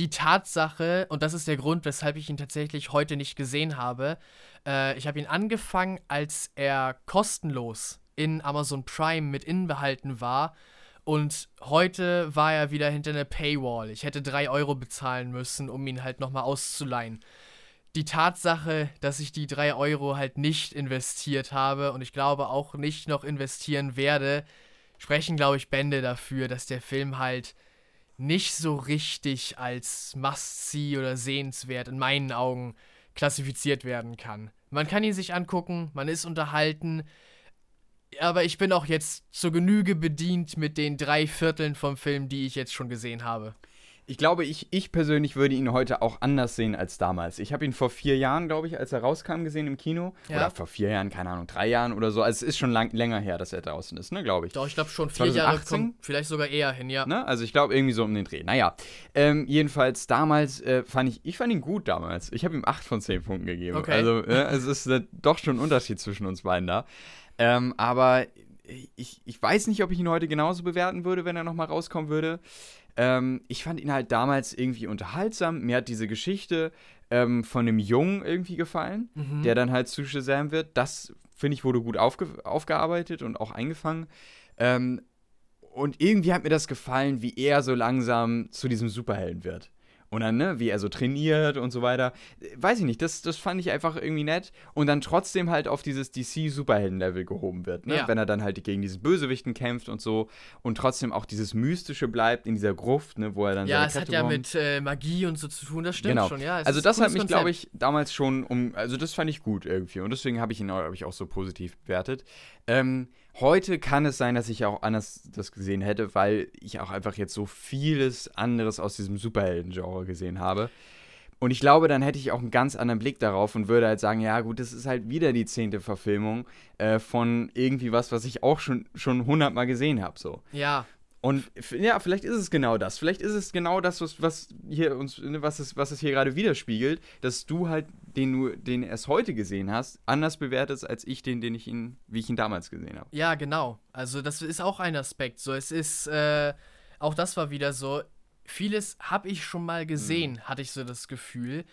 die Tatsache, und das ist der Grund, weshalb ich ihn tatsächlich heute nicht gesehen habe, äh, ich habe ihn angefangen, als er kostenlos in Amazon Prime mit inbehalten war. Und heute war er wieder hinter einer Paywall. Ich hätte 3 Euro bezahlen müssen, um ihn halt nochmal auszuleihen. Die Tatsache, dass ich die 3 Euro halt nicht investiert habe und ich glaube auch nicht noch investieren werde, sprechen, glaube ich, Bände dafür, dass der Film halt nicht so richtig als Must-See oder sehenswert in meinen Augen klassifiziert werden kann. Man kann ihn sich angucken, man ist unterhalten, aber ich bin auch jetzt zur Genüge bedient mit den drei Vierteln vom Film, die ich jetzt schon gesehen habe. Ich glaube, ich, ich persönlich würde ihn heute auch anders sehen als damals. Ich habe ihn vor vier Jahren, glaube ich, als er rauskam, gesehen im Kino. Ja. Oder vor vier Jahren, keine Ahnung, drei Jahren oder so. Also es ist schon lang, länger her, dass er draußen ist, ne, glaube ich. Doch, ich glaube schon vier 2018? Jahre, kommt vielleicht sogar eher hin, ja. Ne? Also ich glaube irgendwie so um den Dreh. Naja, ähm, jedenfalls damals äh, fand ich, ich fand ihn gut damals. Ich habe ihm acht von zehn Punkten gegeben. Okay. Also äh, es ist äh, doch schon ein Unterschied zwischen uns beiden da. Ähm, aber ich, ich weiß nicht, ob ich ihn heute genauso bewerten würde, wenn er nochmal rauskommen würde. Ähm, ich fand ihn halt damals irgendwie unterhaltsam. Mir hat diese Geschichte ähm, von dem Jungen irgendwie gefallen, mhm. der dann halt zu Shazam wird. Das, finde ich, wurde gut aufge aufgearbeitet und auch eingefangen. Ähm, und irgendwie hat mir das gefallen, wie er so langsam zu diesem Superhelden wird. Und dann, ne, wie er so trainiert und so weiter. Weiß ich nicht, das, das fand ich einfach irgendwie nett. Und dann trotzdem halt auf dieses DC-Superhelden-Level gehoben wird, ne? Ja. Wenn er dann halt gegen diesen Bösewichten kämpft und so. Und trotzdem auch dieses Mystische bleibt in dieser Gruft, ne, wo er dann Ja, es hat ja mit äh, Magie und so zu tun, das stimmt genau. schon, ja. Also das hat mich, glaube ich, damals schon um. Also das fand ich gut irgendwie. Und deswegen habe ich ihn, glaube ich, auch so positiv bewertet. Ähm, Heute kann es sein, dass ich auch anders das gesehen hätte, weil ich auch einfach jetzt so vieles anderes aus diesem Superhelden-Genre gesehen habe. Und ich glaube, dann hätte ich auch einen ganz anderen Blick darauf und würde halt sagen, ja gut, das ist halt wieder die zehnte Verfilmung äh, von irgendwie was, was ich auch schon schon hundertmal gesehen habe. So. Ja. Und ja, vielleicht ist es genau das. Vielleicht ist es genau das, was, was hier uns, ne, was es, was es hier gerade widerspiegelt, dass du halt den du den erst heute gesehen hast, anders bewertest als ich den, den ich ihn, wie ich ihn damals gesehen habe. Ja, genau. Also das ist auch ein Aspekt. So, es ist, äh, auch das war wieder so. Vieles habe ich schon mal gesehen, mhm. hatte ich so das Gefühl.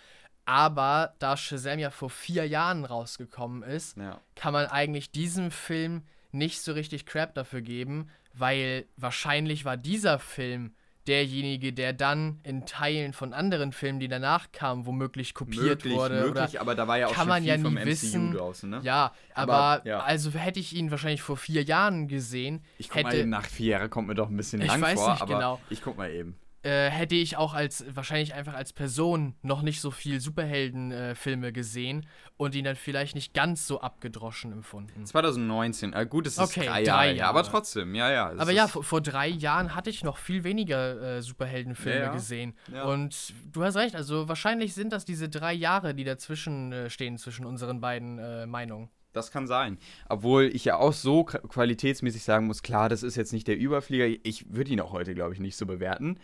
Aber da Shazam ja vor vier Jahren rausgekommen ist, ja. kann man eigentlich diesem Film nicht so richtig Crap dafür geben, weil wahrscheinlich war dieser Film derjenige, der dann in Teilen von anderen Filmen, die danach kamen, womöglich kopiert möglich, wurde. Möglich, oder aber da war ja auch kann man ja nie wissen. Draußen, ne? Ja, aber, aber ja. also hätte ich ihn wahrscheinlich vor vier Jahren gesehen. Ich guck hätte, mal eben nach vier Jahren kommt mir doch ein bisschen lang vor, nicht aber genau. ich guck mal eben. Äh, hätte ich auch als wahrscheinlich einfach als Person noch nicht so viel Superheldenfilme äh, gesehen und ihn dann vielleicht nicht ganz so abgedroschen empfunden. 2019, äh, gut, es ist okay, drei, Jahre, Jahre, aber trotzdem, ja, ja. Aber ja, vor, vor, drei Jahren hatte ich noch viel weniger äh, Superheldenfilme ja, ja. gesehen. Ja. Und du hast recht, also wahrscheinlich sind das diese drei Jahre, die dazwischen äh, stehen, zwischen unseren beiden Meinungen. Das kann sein. Obwohl ich ja auch so qualitätsmäßig sagen muss, klar, das ist jetzt nicht der Überflieger. Ich würde ihn auch heute, glaube ich, nicht so bewerten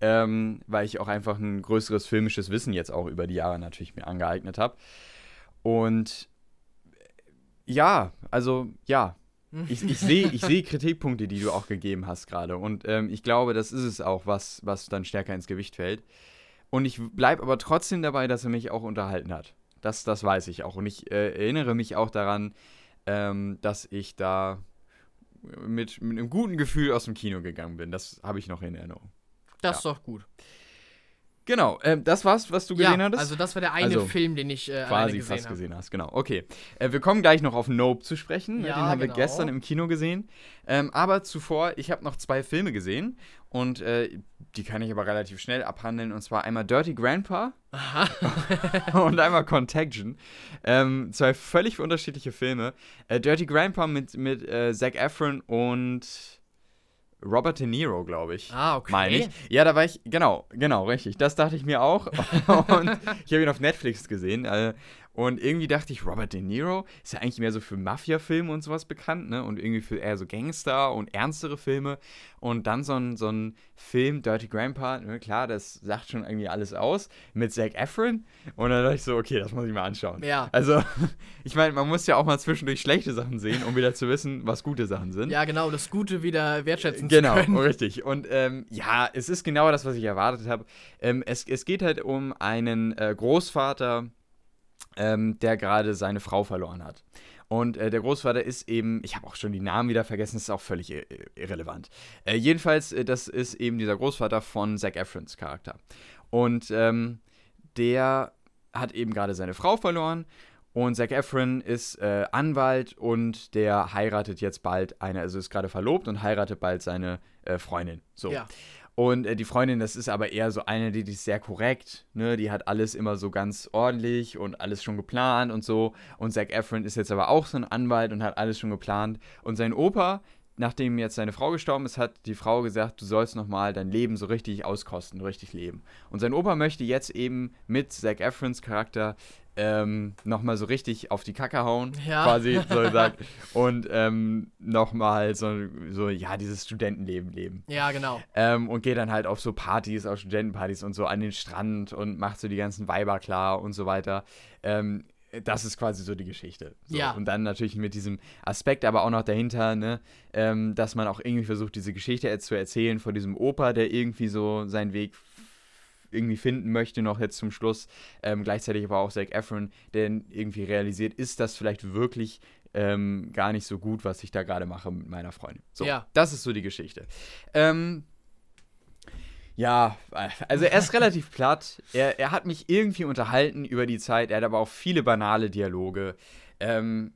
ähm, weil ich auch einfach ein größeres filmisches Wissen jetzt auch über die Jahre natürlich mir angeeignet habe. Und ja, also ja, ich, ich sehe ich seh Kritikpunkte, die du auch gegeben hast gerade. Und ähm, ich glaube, das ist es auch, was, was dann stärker ins Gewicht fällt. Und ich bleibe aber trotzdem dabei, dass er mich auch unterhalten hat. Das, das weiß ich auch. Und ich äh, erinnere mich auch daran, ähm, dass ich da mit, mit einem guten Gefühl aus dem Kino gegangen bin. Das habe ich noch in Erinnerung. Das ja. ist doch gut. Genau, äh, das war's, was du gesehen ja, hattest? also das war der eine also, Film, den ich äh, quasi gesehen fast hab. gesehen hast, genau. Okay, äh, wir kommen gleich noch auf Nope zu sprechen. Ja, den haben genau. wir gestern im Kino gesehen. Ähm, aber zuvor, ich habe noch zwei Filme gesehen und äh, die kann ich aber relativ schnell abhandeln. Und zwar einmal Dirty Grandpa und einmal Contagion. Ähm, zwei völlig unterschiedliche Filme. Äh, Dirty Grandpa mit, mit äh, Zac Efron und Robert De Niro, glaube ich. Ah, okay. Meine ich. Ja, da war ich, genau, genau, richtig. Das dachte ich mir auch. und ich habe ihn auf Netflix gesehen. Und irgendwie dachte ich, Robert De Niro ist ja eigentlich mehr so für Mafia-Filme und sowas bekannt, ne? Und irgendwie für eher so Gangster und ernstere Filme. Und dann so ein, so ein Film, Dirty Grandpa, ne? klar, das sagt schon irgendwie alles aus, mit Zac Efron. Und dann dachte ich so, okay, das muss ich mal anschauen. Ja. Also, ich meine, man muss ja auch mal zwischendurch schlechte Sachen sehen, um wieder zu wissen, was gute Sachen sind. Ja, genau, das Gute wieder wertschätzen genau, zu können. Genau, richtig. Und ähm, ja, es ist genau das, was ich erwartet habe. Ähm, es, es geht halt um einen äh, Großvater, ähm, der gerade seine Frau verloren hat. Und äh, der Großvater ist eben, ich habe auch schon die Namen wieder vergessen, ist auch völlig ir irrelevant. Äh, jedenfalls, äh, das ist eben dieser Großvater von Zac Efrons Charakter. Und ähm, der hat eben gerade seine Frau verloren Und Zac Efron ist äh, Anwalt und der heiratet jetzt bald eine, also ist gerade verlobt und heiratet bald seine äh, Freundin. So. Ja. Und äh, die Freundin, das ist aber eher so eine, die, die ist sehr korrekt, ne? Die hat alles immer so ganz ordentlich und alles schon geplant und so. Und Zac Efron ist jetzt aber auch so ein Anwalt und hat alles schon geplant. Und sein Opa, nachdem jetzt seine Frau gestorben ist, hat die Frau gesagt, du sollst nochmal dein Leben so richtig auskosten, richtig leben. Und sein Opa möchte jetzt eben mit Zac Efrons Charakter ähm, nochmal so richtig auf die Kacke hauen, Ja. quasi, so gesagt. Und ähm, nochmal so, so, ja, dieses Studentenleben leben. Ja, genau. Ähm, und geht dann halt auf so Partys, auf Studentenpartys und so an den Strand und macht so die ganzen Weiber klar und so weiter. Ähm, das ist quasi so die Geschichte. So. Ja. Und dann natürlich mit diesem Aspekt aber auch noch dahinter, ne, ähm, dass man auch irgendwie versucht, diese Geschichte jetzt zu erzählen von diesem Opa, der irgendwie so seinen Weg irgendwie finden möchte, noch jetzt zum Schluss. Ähm, gleichzeitig aber auch Zac Efron, der irgendwie realisiert, ist das vielleicht wirklich ähm, gar nicht so gut, was ich da gerade mache mit meiner Freundin. So, Ja. das ist so die Geschichte. Ähm, ja, also er ist relativ platt. Er, er hat mich irgendwie unterhalten über die Zeit. Er hat aber auch viele banale Dialoge. Ähm,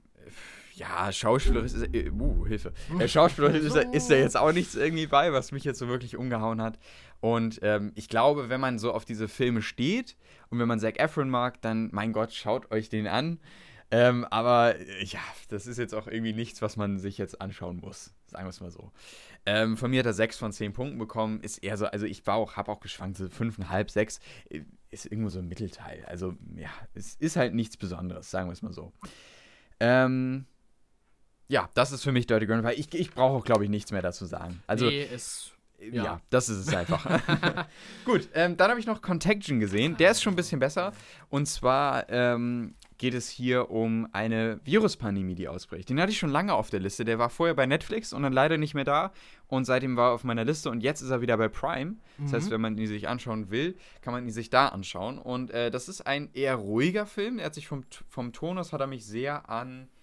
ja, schauspielerisch ist er, uh, Hilfe. Äh, schauspielerisch ist, er- ist da jetzt auch nichts irgendwie bei, was mich jetzt so wirklich umgehauen hat. Und ähm, ich glaube, wenn man so auf diese Filme steht und wenn man Zac Efron mag, dann, mein Gott, schaut euch den an. Ähm, aber äh, ja, das ist jetzt auch irgendwie nichts, was man sich jetzt anschauen muss. Sagen wir es mal so. Ähm, von mir hat er 6 von 10 Punkten bekommen. Ist eher so, also ich auch, habe auch geschwankt, so 5,5, 6. äh, Ist irgendwo so ein Mittelteil. Also ja, es ist halt nichts Besonderes, sagen wir es mal so. Ähm, ja, das ist für mich Dirty Grand, weil ich, ich brauche auch, glaube ich, nichts mehr dazu sagen. Also nee, ist. ja. Ja. das ist es einfach. Gut, ähm, dann habe ich noch Contagion gesehen. Der ist schon ein bisschen besser. Und zwar ähm, geht es hier um eine Viruspandemie, die ausbricht. Den hatte ich schon lange auf der Liste. Der war vorher bei Netflix und dann leider nicht mehr da. Und seitdem war er auf meiner Liste und jetzt ist er wieder bei Prime. Das heißt, wenn man ihn sich anschauen will, kann man ihn sich da anschauen. Und äh, das ist ein eher ruhiger Film. Er hat sich vom, vom Tonus hat er mich sehr an äh,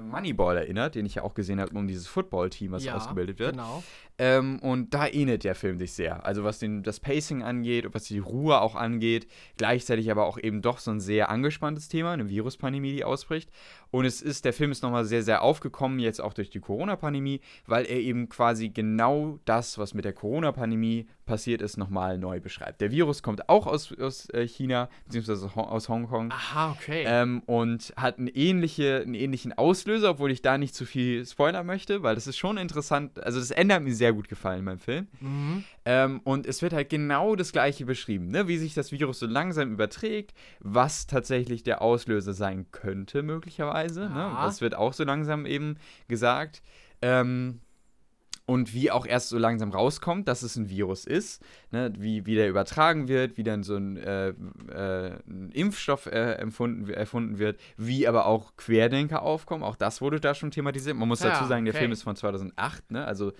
Moneyball erinnert, den ich ja auch gesehen habe, um dieses Football-Team, was ja, ausgebildet wird. Genau. Ähm, und da ähnelt der Film sich sehr. Also was den, das Pacing angeht und was die Ruhe auch angeht. Gleichzeitig aber auch eben doch so ein sehr angespanntes Thema, eine Viruspandemie, die ausbricht. Und es ist, der Film ist nochmal sehr, sehr aufgekommen, jetzt auch durch die Corona-Pandemie, weil er eben quasi genau das, was mit der Corona-Pandemie passiert ist, nochmal neu beschreibt. Der Virus kommt auch aus, aus äh, China, beziehungsweise aus Hongkong. Aha, okay. Ähm, und hat einen, ähnliche, einen ähnlichen Auslöser, obwohl ich da nicht zu viel spoilern möchte, weil das ist schon interessant. Also das Ende hat mir sehr gut gefallen beim Film. mhm. Ähm, und es wird halt genau das gleiche beschrieben, ne? wie sich das Virus so langsam überträgt, was tatsächlich der Auslöser sein könnte, möglicherweise. Ne? Ja. Das wird auch so langsam eben gesagt. Ähm, und wie auch erst so langsam rauskommt, dass es ein Virus ist, ne? wie, wie der übertragen wird, wie dann so ein, äh, äh, ein Impfstoff äh, empfunden, erfunden wird, wie aber auch Querdenker aufkommen. Auch das wurde da schon thematisiert. Man muss Ja, dazu sagen, der okay. Film ist von 2008, ne? also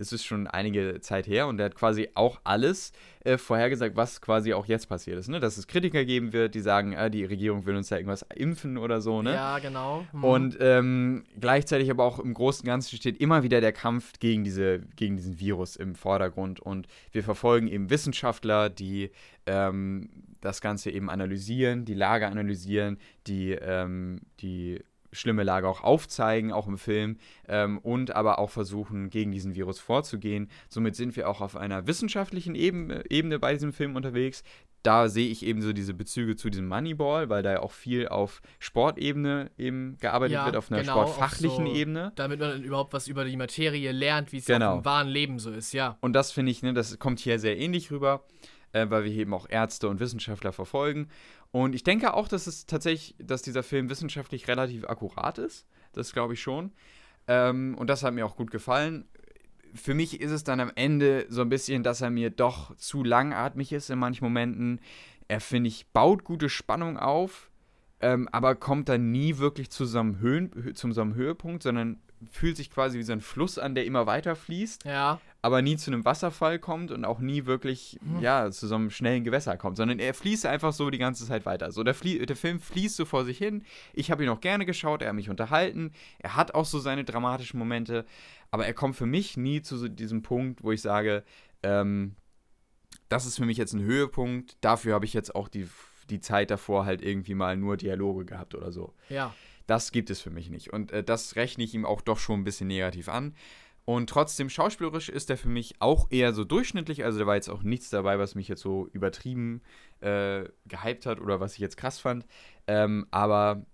es ist schon einige Zeit her und der hat quasi auch alles äh, vorhergesagt, was quasi auch jetzt passiert ist. Ne? Dass es Kritiker geben wird, die sagen, äh, die Regierung will uns ja irgendwas impfen oder so. Ne? Ja, genau. Mhm. Und ähm, gleichzeitig aber auch im Großen und Ganzen steht immer wieder der Kampf gegen, diese, gegen diesen Virus im Vordergrund. Und wir verfolgen eben Wissenschaftler, die ähm, das Ganze eben analysieren, die Lage analysieren, die, ähm, die schlimme Lage auch aufzeigen, auch im Film, ähm, und aber auch versuchen, gegen diesen Virus vorzugehen. Somit sind wir auch auf einer wissenschaftlichen Ebene, Ebene bei diesem Film unterwegs. Da sehe ich eben so diese Bezüge zu diesem Moneyball, weil da ja auch viel auf Sportebene eben gearbeitet Ja, wird, auf einer genau, sportfachlichen so- Ebene. Damit man dann überhaupt was über die Materie lernt, wie es Genau. im wahren Leben so ist, ja. Und das finde ich, ne, das kommt hier sehr ähnlich rüber, äh, weil wir eben auch Ärzte und Wissenschaftler verfolgen. Und ich denke auch, dass es tatsächlich, dass dieser Film wissenschaftlich relativ akkurat ist. Das glaube ich schon. Ähm, und das hat mir auch gut gefallen. Für mich ist es dann am Ende so ein bisschen, dass er mir doch zu langatmig ist in manchen Momenten. Er, finde ich, baut gute Spannung auf, ähm, aber kommt dann nie wirklich zu so, einem Höhen, hö- zu so einem Höhepunkt, sondern fühlt sich quasi wie so ein Fluss an, der immer weiter fließt Ja, aber nie zu einem Wasserfall kommt und auch nie wirklich, Mhm. ja, zu so einem schnellen Gewässer kommt, sondern er fließt einfach so die ganze Zeit weiter. So, der, Flie der Film fließt so vor sich hin. Ich habe ihn auch gerne geschaut, er hat mich unterhalten. Er hat auch so seine dramatischen Momente, aber er kommt für mich nie zu so diesem Punkt, wo ich sage, ähm, das ist für mich jetzt ein Höhepunkt. Dafür habe ich jetzt auch die, die Zeit davor halt irgendwie mal nur Dialoge gehabt oder so. Ja. Das gibt es für mich nicht. Und äh, das rechne ich ihm auch doch schon ein bisschen negativ an. Und trotzdem, schauspielerisch ist er für mich auch eher so durchschnittlich. Also da war jetzt auch nichts dabei, was mich jetzt so übertrieben äh, gehypt hat oder was ich jetzt krass fand. Ähm, aber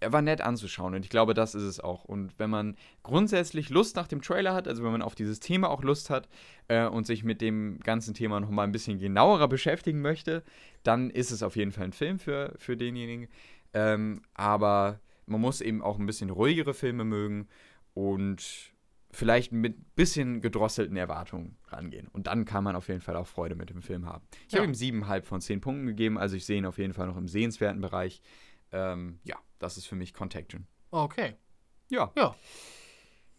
er war nett anzuschauen und ich glaube, das ist es auch. Und wenn man grundsätzlich Lust nach dem Trailer hat, also wenn man auf dieses Thema auch Lust hat äh, und sich mit dem ganzen Thema nochmal ein bisschen genauerer beschäftigen möchte, dann ist es auf jeden Fall ein Film für, für denjenigen. Ähm, aber man muss eben auch ein bisschen ruhigere Filme mögen und vielleicht mit ein bisschen gedrosselten Erwartungen rangehen. Und dann kann man auf jeden Fall auch Freude mit dem Film haben. Ich ja. habe ihm siebeneinhalb von zehn Punkten gegeben, also ich sehe ihn auf jeden Fall noch im sehenswerten Bereich. Ähm, ja, das ist für mich Contagion. Okay. Ja. Ja.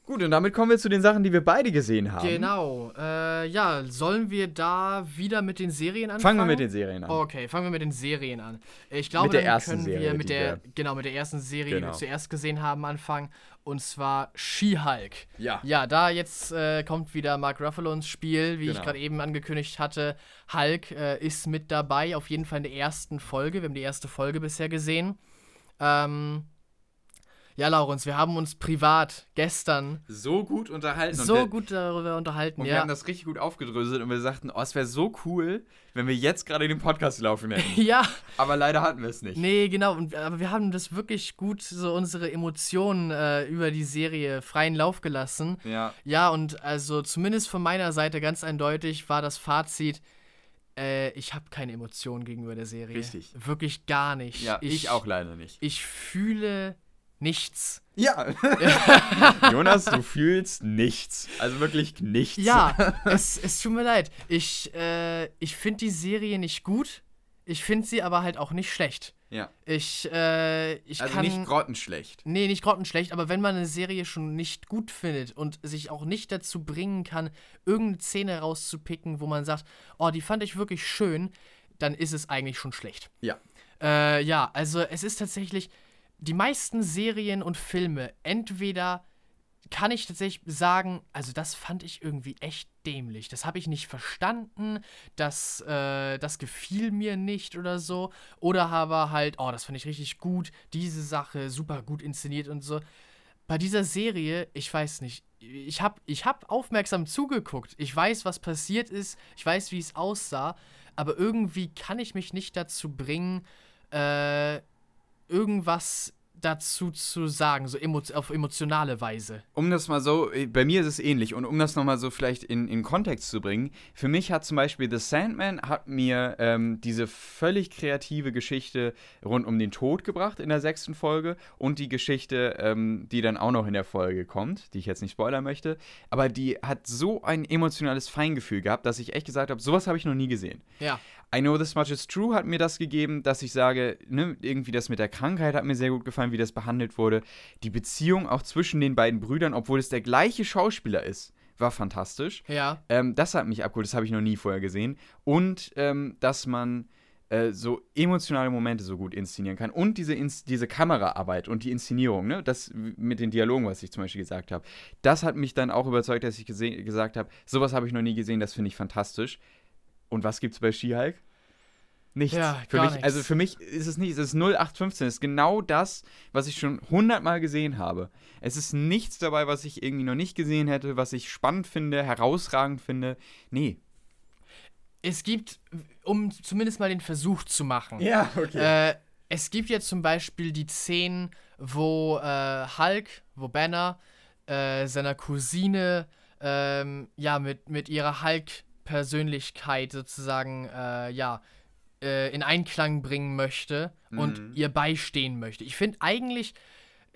Gut, und damit kommen wir zu den Sachen, die wir beide gesehen haben. Genau. Äh, ja, sollen wir da wieder mit den Serien anfangen? Fangen wir mit den Serien an. Okay, fangen wir mit den Serien an. Ich glaube, mit der ersten können Serie, wir mit der wir genau mit der ersten Serie, genau. die wir zuerst gesehen haben, anfangen. Und zwar She-Hulk. Ja. Ja, da jetzt äh, kommt wieder Mark Ruffalo ins Spiel, wie genau. ich gerade eben angekündigt hatte. Hulk äh, ist mit dabei, auf jeden Fall in der ersten Folge. Wir haben die erste Folge bisher gesehen. Ähm, ja, Laurens, wir haben uns privat gestern so gut unterhalten. So wir, gut darüber unterhalten, und ja. wir haben das richtig gut aufgedröselt und wir sagten, oh, es wäre so cool, wenn wir jetzt gerade den Podcast laufen hätten. ja. Aber leider hatten wir es nicht. Nee, genau. Und, aber wir haben das wirklich gut, so unsere Emotionen äh, über die Serie freien Lauf gelassen. Ja. Ja, und also zumindest von meiner Seite ganz eindeutig war das Fazit, äh, ich habe keine Emotionen gegenüber der Serie. Richtig. Wirklich gar nicht. Ja, ich, ich auch leider nicht. Ich fühle nichts. Ja. Jonas, du fühlst nichts. Also wirklich nichts. Ja, es, es tut mir leid. Ich, äh, ich finde die Serie nicht gut. Ich finde sie aber halt auch nicht schlecht. Ja. Ich, äh, ich also kann. nicht grottenschlecht. Nee, nicht grottenschlecht, aber wenn man eine Serie schon nicht gut findet und sich auch nicht dazu bringen kann, irgendeine Szene rauszupicken, wo man sagt, oh, die fand ich wirklich schön, dann ist es eigentlich schon schlecht. Ja. Äh, ja, also es ist tatsächlich, die meisten Serien und Filme, entweder kann ich tatsächlich sagen, also das fand ich irgendwie echt dämlich. Das habe ich nicht verstanden, das, äh, das gefiel mir nicht oder so. Oder aber halt, oh, das fand ich richtig gut, diese Sache super gut inszeniert und so. Bei dieser Serie, ich weiß nicht, ich habe ich hab aufmerksam zugeguckt. Ich weiß, was passiert ist, ich weiß, wie es aussah, aber irgendwie kann ich mich nicht dazu bringen, äh, irgendwas dazu zu sagen, so emo auf emotionale Weise? Um das mal so, äh, bei mir ist es ähnlich und um das nochmal so vielleicht in, in Kontext zu bringen, für mich hat zum Beispiel The Sandman hat mir ähm, diese völlig kreative Geschichte rund um den Tod gebracht in der sechsten Folge und die Geschichte, ähm, die dann auch noch in der Folge kommt, die ich jetzt nicht spoilern möchte, aber die hat so ein emotionales Feingefühl gehabt, dass ich echt gesagt habe, sowas habe ich noch nie gesehen. Ja. I Know This Much Is True hat mir das gegeben, dass ich sage, ne, irgendwie das mit der Krankheit hat mir sehr gut gefallen, wie das behandelt wurde. Die Beziehung auch zwischen den beiden Brüdern, obwohl es der gleiche Schauspieler ist, war fantastisch. Ja. Ähm, das hat mich abgeholt, das habe ich noch nie vorher gesehen. Und ähm, dass man äh, so emotionale Momente so gut inszenieren kann. Und diese, Ins diese Kameraarbeit und die Inszenierung, ne? das mit den Dialogen, was ich zum Beispiel gesagt habe, das hat mich dann auch überzeugt, dass ich gesagt habe, sowas habe ich noch nie gesehen, das finde ich fantastisch. Und was gibt es bei Skihulk? Nichts. Ja, für mich, nichts. Also für mich ist es nicht, es ist 0815. Es ist genau das, was ich schon hundertmal gesehen habe. Es ist nichts dabei, was ich irgendwie noch nicht gesehen hätte, was ich spannend finde, herausragend finde. Nee. Es gibt, um zumindest mal den Versuch zu machen. Ja, okay. Äh, es gibt jetzt zum Beispiel die Szenen, wo äh, Hulk, wo Banner äh, seiner Cousine ähm, ja mit, mit ihrer Hulk Persönlichkeit sozusagen, äh, ja, äh, in Einklang bringen möchte und mhm. ihr beistehen möchte. Ich finde eigentlich,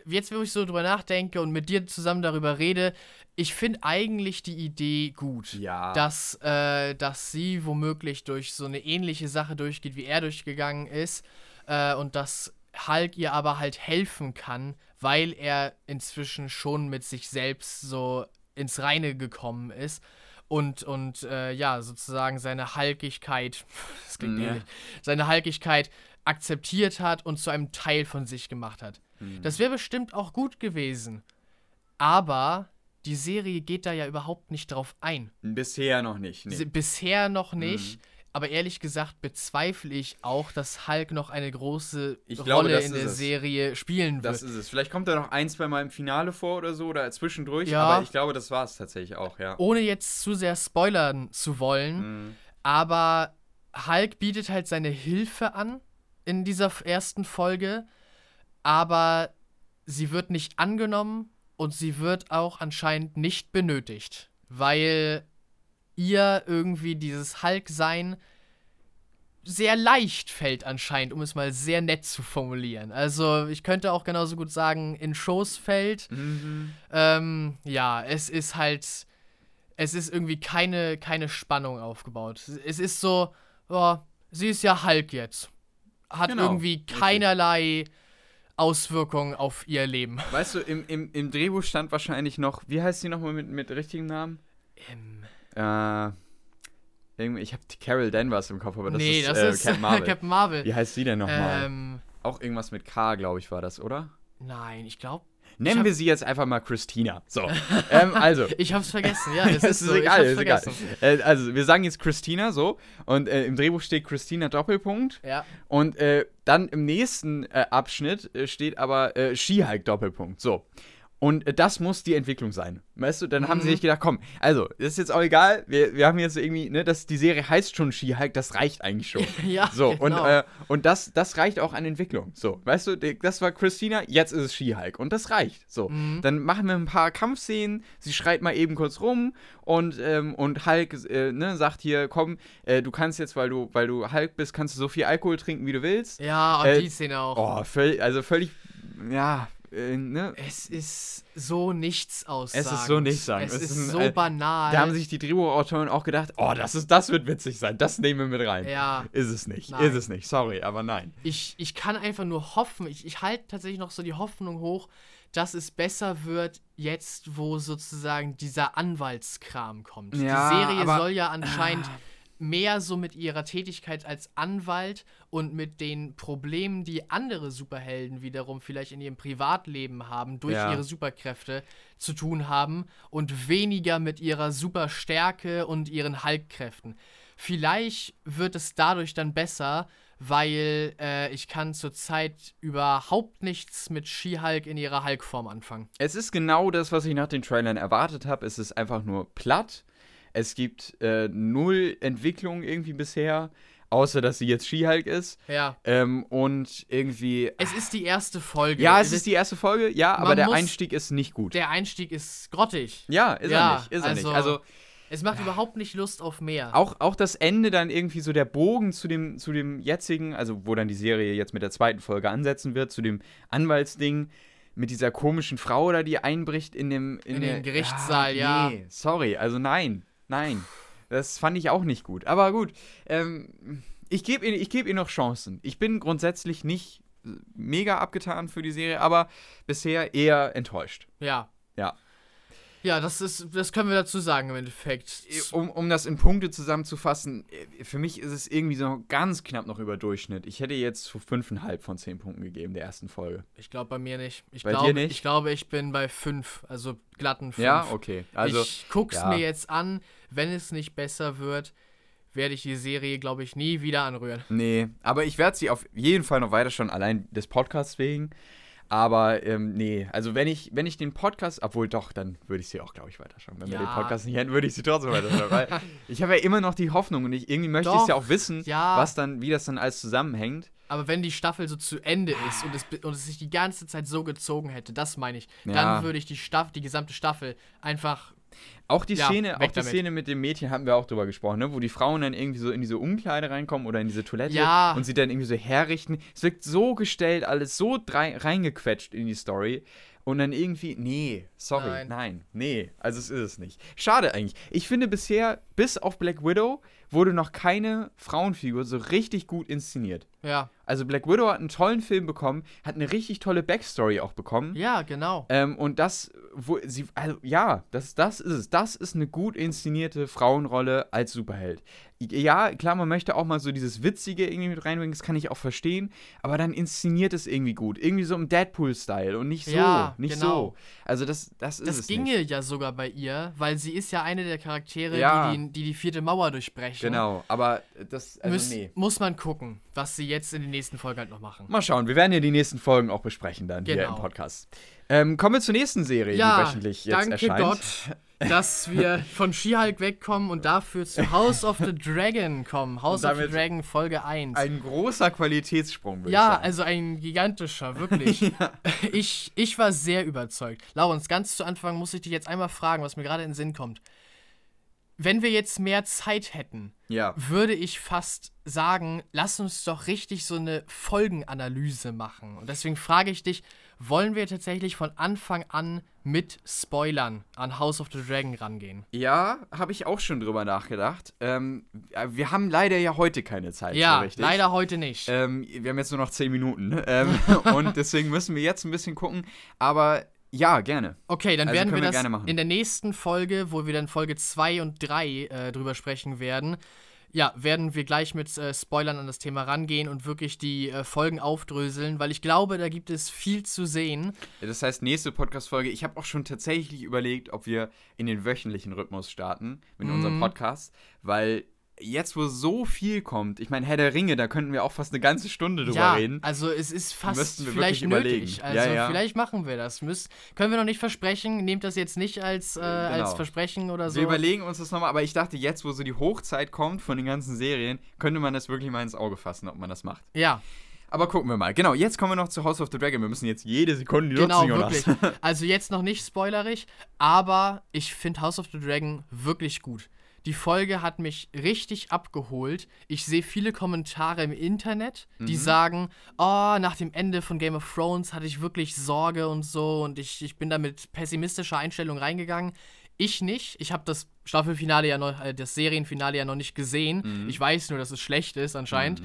jetzt wo ich so drüber nachdenke und mit dir zusammen darüber rede, ich finde eigentlich die Idee gut, ja. dass, äh, dass sie womöglich durch so eine ähnliche Sache durchgeht, wie er durchgegangen ist äh, und dass Hulk ihr aber halt helfen kann, weil er inzwischen schon mit sich selbst so ins Reine gekommen ist und, und äh, ja, sozusagen seine Halkigkeit, das klingt ja. ähnlich, seine Halkigkeit akzeptiert hat und zu einem Teil von sich gemacht hat. Mhm. Das wäre bestimmt auch gut gewesen. Aber die Serie geht da ja überhaupt nicht drauf ein. Bisher noch nicht. Nee. Bisher noch nicht. Mhm. Aber ehrlich gesagt bezweifle ich auch, dass Hulk noch eine große Ich glaube, Rolle das in der es. Serie spielen wird. Das ist es. Vielleicht kommt er noch ein, zwei Mal im Finale vor oder so oder zwischendurch, Ja. aber ich glaube, das war es tatsächlich auch, ja. Ohne jetzt zu sehr spoilern zu wollen, Mhm. aber Hulk bietet halt seine Hilfe an in dieser ersten Folge, aber sie wird nicht angenommen und sie wird auch anscheinend nicht benötigt, weil ihr irgendwie dieses Hulk-Sein sehr leicht fällt anscheinend, um es mal sehr nett zu formulieren. Also ich könnte auch genauso gut sagen, in Shows fällt. Mhm. Ähm, ja, es ist halt, es ist irgendwie keine, keine Spannung aufgebaut. Es ist so, oh, sie ist ja Hulk jetzt. Hat Genau, irgendwie keinerlei Auswirkungen auf ihr Leben. Weißt du, im, im, im Drehbuch stand wahrscheinlich noch, wie heißt sie nochmal mit, mit richtigem Namen? Ähm, Äh, irgendwie, ich habe Carol Danvers im Kopf, aber das nee, ist, das äh, ist Captain Marvel. Captain Marvel. Wie heißt sie denn nochmal? ähm, Auch irgendwas mit K, glaube ich, war das, oder? nein, ich glaube, Nennen hab- wir sie jetzt einfach mal Christina. So. ähm, also. ich hab's vergessen. Ja, es ist, so, ich egal, ist egal. Äh, also, wir sagen jetzt Christina so. Und äh, im Drehbuch steht Christina Doppelpunkt. Ja, Und äh, dann im nächsten äh, Abschnitt äh, steht aber äh, Skihike Doppelpunkt. So. Und das muss die Entwicklung sein. Weißt du, dann haben sie Mhm. sich gedacht, komm, also, das ist jetzt auch egal. Wir, wir haben jetzt irgendwie, ne, das, die Serie heißt schon Skihike, das reicht eigentlich schon. ja, So, und, genau. äh, und das, das reicht auch an Entwicklung. So, weißt du, das war Christina, jetzt ist es Skihike. Und das reicht. So, Mhm. dann machen wir ein paar Kampfszenen, sie schreit mal eben kurz rum und, ähm, und Hulk äh, ne, sagt hier, komm, äh, du kannst jetzt, weil du, weil du Hulk bist, kannst du so viel Alkohol trinken, wie du willst. ja, und äh, die Szene auch. Oh, völlig, also völlig, ja, äh, ne. Es ist so nichts aussagend. Es ist so nichtssagend. Es Es ist, ein- so äh, banal. Da haben sich die Drehbuchautoren auch gedacht, oh, das, ist, das wird witzig sein, das nehmen wir mit rein. ja, Ist es nicht, Nein. ist es nicht, sorry, aber nein. ich, ich kann einfach nur hoffen, ich, ich halte tatsächlich noch so die Hoffnung hoch, dass es besser wird, jetzt, wo sozusagen dieser Anwaltskram kommt. Ja, die Serie soll ja anscheinend mehr so mit ihrer Tätigkeit als Anwalt und mit den Problemen, die andere Superhelden wiederum vielleicht in ihrem Privatleben haben, durch Ja. ihre Superkräfte zu tun haben und weniger mit ihrer Superstärke und ihren Hulkkräften. Vielleicht wird es dadurch dann besser, weil äh, ich kann zurzeit überhaupt nichts mit She-Hulk in ihrer Hulk-Form anfangen. Es ist genau das, was ich nach den Trailern erwartet habe. Es ist einfach nur platt. Es gibt äh, null Entwicklung irgendwie bisher, außer dass sie jetzt She-Hulk ist. Ja. Ähm, und irgendwie. Es ist die erste Folge. ja, es ist die erste Folge, ja, aber der Einstieg ist nicht gut. Der Einstieg ist grottig. ja, ist Ja, er nicht. Ist er also- nicht. Also Es macht überhaupt nicht Lust auf mehr. auch, auch das Ende dann irgendwie so der Bogen zu dem, zu dem jetzigen, also wo dann die Serie jetzt mit der zweiten Folge ansetzen wird, zu dem Anwaltsding mit dieser komischen Frau da, die einbricht in dem In der- den Gerichtssaal, ja. Nee, sorry, also nein, nein. Das fand ich auch nicht gut. Aber gut, ähm, ich gebe ihr, ich geb ihr noch Chancen. Ich bin grundsätzlich nicht mega abgetan für die Serie, aber bisher eher enttäuscht. Ja. Ja. Ja, das ist, das können wir dazu sagen im Endeffekt. Um, um das in Punkte zusammenzufassen, für mich ist es irgendwie so ganz knapp noch über Durchschnitt. Ich hätte jetzt so 5,5 von 10 Punkten gegeben, der ersten Folge. Ich glaube bei mir nicht. Ich Bei dir glaube, nicht? Ich glaube, ich bin bei 5, also glatten 5. Ja, okay. Also, ich guck's ja. mir jetzt an. Wenn es nicht besser wird, werde ich die Serie, glaube ich, nie wieder anrühren. nee, aber ich werde sie auf jeden Fall noch weiter schauen, allein des Podcasts wegen. Aber ähm, nee, also wenn ich, wenn ich den Podcast, obwohl doch, dann würde ich sie auch, glaube ich, weiterschauen. Wenn wir Ja. den Podcast nicht hätten, würde ich sie trotzdem weiterschauen. weil ich habe ja immer noch die Hoffnung und ich, irgendwie möchte ich es ja auch wissen, ja. was dann, wie das dann alles zusammenhängt. Aber wenn die Staffel so zu Ende ist und es, und es sich die ganze Zeit so gezogen hätte, das meine ich, Ja. dann würde ich die, Staff die gesamte Staffel einfach. Auch die Ja, Szene, auch die damit. Szene mit dem Mädchen hatten wir auch drüber gesprochen, ne? wo die Frauen dann irgendwie so in diese Umkleide reinkommen oder in diese Toilette Ja. und sie dann irgendwie so herrichten. Es wirkt so gestellt, alles so reingequetscht in die Story. Und dann irgendwie, nee, sorry, Nein. nein. nee, also es ist es nicht. Schade eigentlich. Ich finde bisher, bis auf Black Widow, wurde noch keine Frauenfigur so richtig gut inszeniert. Ja. Also Black Widow hat einen tollen Film bekommen, hat eine richtig tolle Backstory auch bekommen. Ja, genau. Ähm, und das, wo sie, also ja, das, das ist es. Das ist eine gut inszenierte Frauenrolle als Superheld. Ja, klar, man möchte auch mal so dieses Witzige irgendwie mit reinbringen, das kann ich auch verstehen, aber dann inszeniert es irgendwie gut. Irgendwie so im Deadpool-Style und nicht so, Ja, nicht genau. so. Also das, das ist Das es ginge nicht. ja sogar bei ihr, weil sie ist ja eine der Charaktere, Ja. die, die die die vierte Mauer durchbrechen. Genau, aber das, also Müß, nee. Muss man gucken, was sie jetzt in den nächsten Folgen halt noch machen. Mal schauen, wir werden ja die nächsten Folgen auch besprechen dann hier Genau. im Podcast. Ähm, kommen wir zur nächsten Serie, die Ja, wöchentlich jetzt danke erscheint. Gott, dass wir von She-Hulk wegkommen und dafür zu House of the Dragon kommen. House of the Dragon Folge 1. Ein großer Qualitätssprung, würde ich Ja, sagen. also ein gigantischer, wirklich. ich, ich war sehr überzeugt. Laurens, ganz zu Anfang muss ich dich jetzt einmal fragen, was mir gerade in den Sinn kommt. Wenn wir jetzt mehr Zeit hätten, ja. würde ich fast sagen, lass uns doch richtig so eine Folgenanalyse machen. Und deswegen frage ich dich, wollen wir tatsächlich von Anfang an mit Spoilern an House of the Dragon rangehen? Ja, habe ich auch schon drüber nachgedacht. Ähm, äh, wir haben leider ja heute keine Zeit. Ja, so richtig. leider heute nicht. Ähm, wir haben jetzt nur noch 10 Minuten. ne? Ähm, und deswegen müssen wir jetzt ein bisschen gucken. Aber ja, gerne. Okay, dann Also werden wir wir das gerne machen. in der nächsten Folge, wo wir dann Folge 2 und 3 äh, drüber sprechen werden. Ja, werden wir gleich mit äh, Spoilern an das Thema rangehen und wirklich die äh, Folgen aufdröseln, weil ich glaube, da gibt es viel zu sehen. Das heißt, nächste Podcast-Folge. Ich habe auch schon tatsächlich überlegt, ob wir in den wöchentlichen Rhythmus starten mit unserem Mhm. Podcast. Weil jetzt, wo so viel kommt, ich meine, Herr der Ringe, da könnten wir auch fast eine ganze Stunde drüber ja, reden. also es ist fast vielleicht nötig. überlegen. Also Ja, ja. vielleicht machen wir das. Müsst, können wir noch nicht versprechen. Nehmt das jetzt nicht als, äh, als Genau. Versprechen oder so. Wir überlegen uns das nochmal, aber ich dachte, jetzt, wo so die Hochzeit kommt von den ganzen Serien, könnte man das wirklich mal ins Auge fassen, ob man das macht. ja, Aber gucken wir mal. Genau, jetzt kommen wir noch zu House of the Dragon. Wir müssen jetzt jede Sekunde die genau, nutzen, Jonas. wirklich. Also jetzt noch nicht spoilerig, aber ich finde House of the Dragon wirklich gut. Die Folge hat mich richtig abgeholt. Ich sehe viele Kommentare im Internet, die Mhm. sagen, oh, nach dem Ende von Game of Thrones hatte ich wirklich Sorge und so und ich, ich bin da mit pessimistischer Einstellung reingegangen. Ich nicht. Ich habe das Staffelfinale ja noch, äh, das Serienfinale ja noch nicht gesehen. Mhm. Ich weiß nur, dass es schlecht ist anscheinend.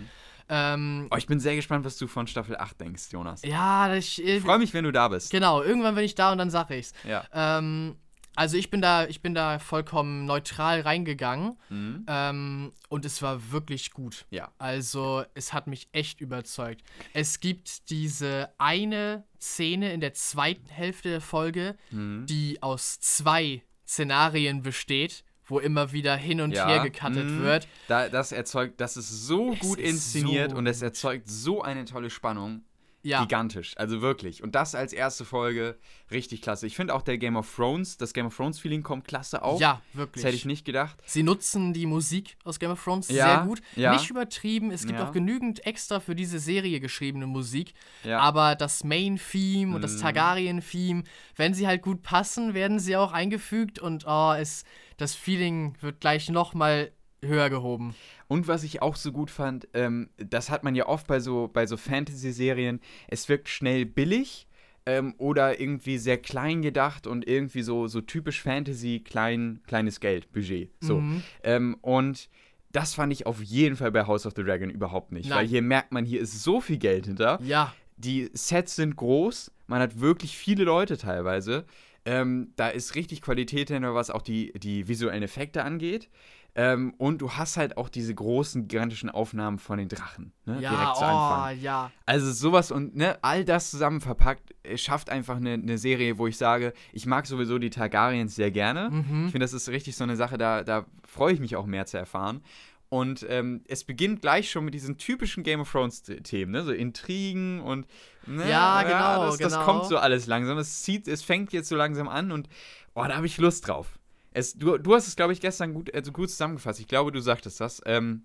Ähm, Oh, ich bin sehr gespannt, was du von Staffel 8 denkst, Jonas. ja, ich, äh, Ich freue mich, wenn du da bist. genau, irgendwann bin ich da und dann sage ich's. Ja. Ähm, also ich bin da, ich bin da vollkommen neutral reingegangen Mhm. ähm, und es war wirklich gut. Ja. Also es hat mich echt überzeugt. Es gibt diese eine Szene in der zweiten Hälfte der Folge, Mhm. die aus zwei Szenarien besteht, wo immer wieder hin und Ja. her gecuttet Mhm. wird. Da, das erzeugt, das ist so Es gut ist inszeniert so und es erzeugt so eine tolle Spannung. Ja, Gigantisch, also wirklich. Und das als erste Folge richtig klasse. Ich finde auch der Game of Thrones, das Game of Thrones Feeling kommt klasse auf. ja, Das wirklich. hätte ich nicht gedacht. Sie nutzen die Musik aus Game of Thrones Ja, sehr gut. ja. Nicht übertrieben, es gibt Ja. auch genügend extra für diese Serie geschriebene Musik. Aber das Main-Theme und das Mhm. Targaryen-Theme, wenn sie halt gut passen, werden sie auch eingefügt und oh, es, das Feeling wird gleich nochmal höher gehoben. Und was ich auch so gut fand, ähm, das hat man ja oft bei so, bei so Fantasy-Serien, es wirkt schnell billig ähm, oder irgendwie sehr klein gedacht und irgendwie so, so typisch Fantasy, klein, kleines Geld, Budget. So. Mhm. Ähm, und das fand ich auf jeden Fall bei House of the Dragon überhaupt nicht. Nein. Weil hier merkt man, hier ist so viel Geld hinter. Ja, Die Sets sind groß, man hat wirklich viele Leute teilweise. Ähm, da ist richtig Qualität hinter, was auch die, die visuellen Effekte angeht. Ähm, und du hast halt auch diese großen, gigantischen Aufnahmen von den Drachen. Ne? ja, Direkt zu oh, Anfang. ja. Also sowas und ne, all das zusammen verpackt, äh, schafft einfach eine, eine Serie, wo ich sage, ich mag sowieso die Targaryens sehr gerne. Mhm. Ich finde, das ist richtig so eine Sache, da, da freue ich mich auch mehr zu erfahren. Und ähm, es beginnt gleich schon mit diesen typischen Game of Thrones-Themen, ne? so Intrigen und ne, Ja, genau, das, das genau. kommt so alles langsam. Es zieht, es fängt jetzt so langsam an und oh, da habe ich Lust drauf. Es, du, du hast es, glaube ich, gestern gut, also gut zusammengefasst. Ich glaube, du sagtest das. Ähm,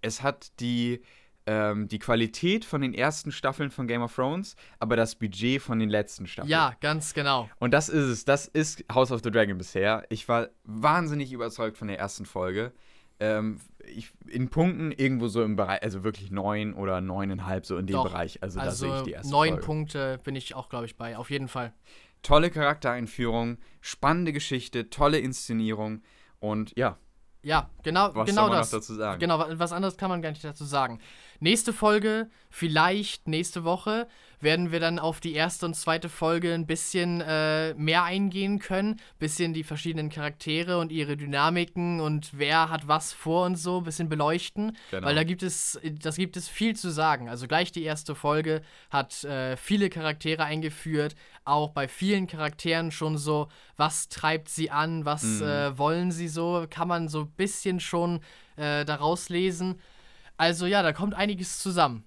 es hat die, ähm, die Qualität von den ersten Staffeln von Game of Thrones, aber das Budget von den letzten Staffeln. Ja, ganz genau. Und das ist es. Das ist House of the Dragon bisher. Ich war wahnsinnig überzeugt von der ersten Folge. Ähm, ich, in Punkten irgendwo so im Bereich, also wirklich neun oder neuneinhalb, so in dem Doch. Bereich. Also, da sehe Also ich die erste neun Folge. Punkte bin ich auch, glaube ich, bei. Auf jeden Fall. Tolle Charaktereinführung, spannende Geschichte, tolle Inszenierung und ja, Ja, genau, was genau soll man das. noch dazu sagen? Genau, wa- was anderes kann man gar nicht dazu sagen. nächste Folge, vielleicht nächste Woche, werden wir dann auf die erste und zweite Folge ein bisschen äh, mehr eingehen können. Bisschen die verschiedenen Charaktere und ihre Dynamiken und wer hat was vor und so, ein bisschen beleuchten. Genau. Weil da gibt es, das gibt es viel zu sagen. Also gleich die erste Folge hat äh, viele Charaktere eingeführt, auch bei vielen Charakteren schon so, was treibt sie an, was Mhm. äh, wollen sie so, kann man so ein bisschen schon äh, daraus lesen. Also ja, da kommt einiges zusammen.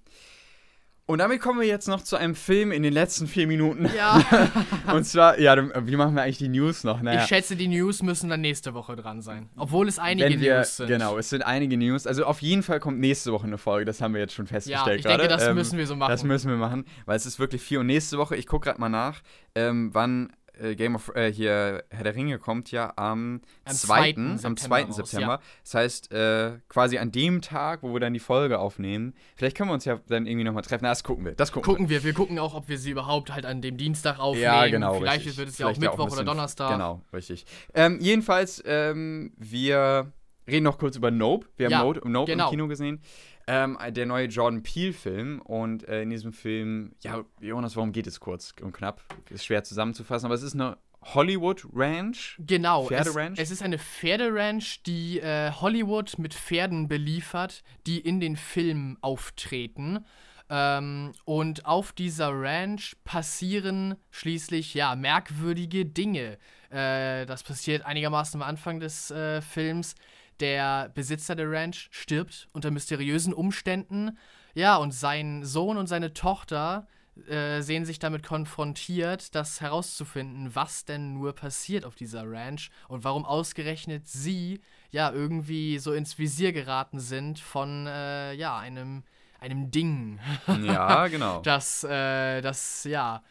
Und damit kommen wir jetzt noch zu einem Film in den letzten vier Minuten. Ja, Und zwar, ja, wie machen wir eigentlich die News noch? Naja, ich schätze, die News müssen dann nächste Woche dran sein. Obwohl es einige wenn wir, News sind. genau, es sind einige News. Also auf jeden Fall kommt nächste Woche eine Folge, das haben wir jetzt schon Ja, festgestellt ich denke, gerade. das Ähm, müssen wir so machen. Das müssen wir machen, weil es ist wirklich viel. Und nächste Woche, ich gucke gerade mal nach, ähm, wann äh, Game of äh, hier Herr der Ringe kommt ja am, Am 2. 2. am September 2. raus, September. Das heißt, äh, quasi an dem Tag, wo wir dann die Folge aufnehmen. Vielleicht können wir uns ja dann irgendwie nochmal treffen. Na, das gucken wir. Das gucken, gucken wir. Wir gucken auch, ob wir sie überhaupt halt an dem Dienstag wir. aufnehmen. Ja, genau. Vielleicht richtig. wird es ja auch Vielleicht Mittwoch ein oder bisschen- Donnerstag. Genau, richtig. Ähm, jedenfalls, ähm, wir reden noch kurz über Nope. Wir haben Ja, Nope, Nope genau. im Kino gesehen. Ähm, der neue Jordan Peele-Film. Und äh, in diesem Film, ja, Jonas, warum geht es kurz und knapp? Ist schwer zusammenzufassen, aber es ist eine Hollywood Ranch. Genau, es, Pferderanch? es ist eine Pferderanch, die äh, Hollywood mit Pferden beliefert, die in den Filmen auftreten. Ähm, und auf dieser Ranch passieren schließlich ja merkwürdige Dinge. Äh, das passiert einigermaßen am Anfang des äh, Films. Der Besitzer der Ranch stirbt unter mysteriösen Umständen. Ja, und sein Sohn und seine Tochter äh, sehen sich damit konfrontiert, das herauszufinden, was denn nur passiert auf dieser Ranch und warum ausgerechnet sie ja irgendwie so ins Visier geraten sind von äh, ja einem einem Ding, Ja, genau. das äh, das ja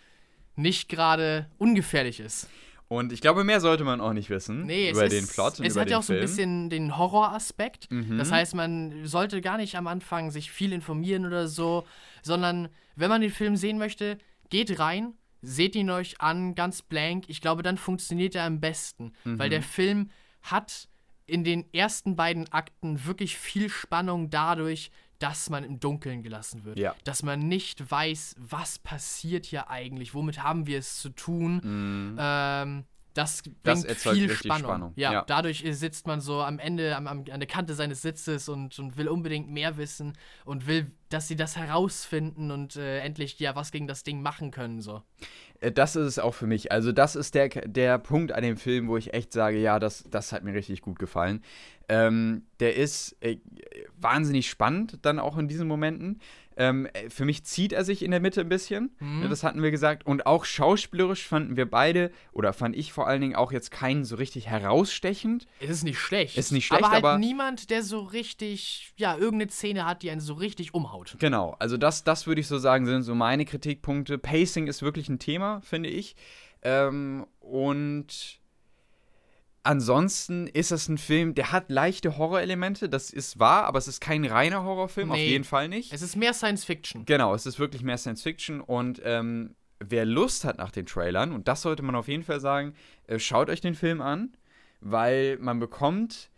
nicht gerade ungefährlich ist. Und ich glaube, mehr sollte man auch nicht wissen Nee, über ist, den Plot und es über hat ja auch so ein Film. bisschen den Horroraspekt. Mhm. Das heißt, man sollte gar nicht am Anfang sich viel informieren oder so, sondern wenn man den Film sehen möchte, geht rein, seht ihn euch an, ganz blank. Ich glaube, dann funktioniert er am besten, weil Mhm. der Film hat in den ersten beiden Akten wirklich viel Spannung dadurch, dass man im Dunkeln gelassen wird. Ja. Dass man nicht weiß, was passiert hier eigentlich, womit haben wir es zu tun. Mhm. Ähm, das bringt Das erzeugt viel Spannung. Spannung, Ja, ja. dadurch sitzt man so am Ende am, am, an der Kante seines Sitzes und, und will unbedingt mehr wissen und will, dass sie das herausfinden und äh, endlich ja was gegen das Ding machen können. So. Äh, Das ist es auch für mich. Also, das ist der, der Punkt an dem Film, wo ich echt sage, ja, das, das hat mir richtig gut gefallen. Ähm, der ist äh, wahnsinnig spannend, dann auch in diesen Momenten. Ähm, äh, für mich zieht er sich in der Mitte ein bisschen. Mhm. Das hatten wir gesagt. Und auch schauspielerisch fanden wir beide, oder fand ich vor allen Dingen auch jetzt keinen so richtig herausstechend. Es ist nicht schlecht. Ist nicht schlecht, aber halt aber- niemand, der so richtig, ja, irgendeine Szene hat, die einen so richtig umhaut. Genau, also das, das würde ich so sagen, sind so meine Kritikpunkte. Pacing ist wirklich ein Thema, finde ich. Ähm, und ansonsten ist es ein Film, der hat leichte Horrorelemente, das ist wahr, aber es ist kein reiner Horrorfilm, auf Nee. jeden Fall nicht. Es ist mehr Science Fiction. Genau, es ist wirklich mehr Science Fiction und ähm, wer Lust hat nach den Trailern, und das sollte man auf jeden Fall sagen, äh, schaut euch den Film an, weil man bekommt,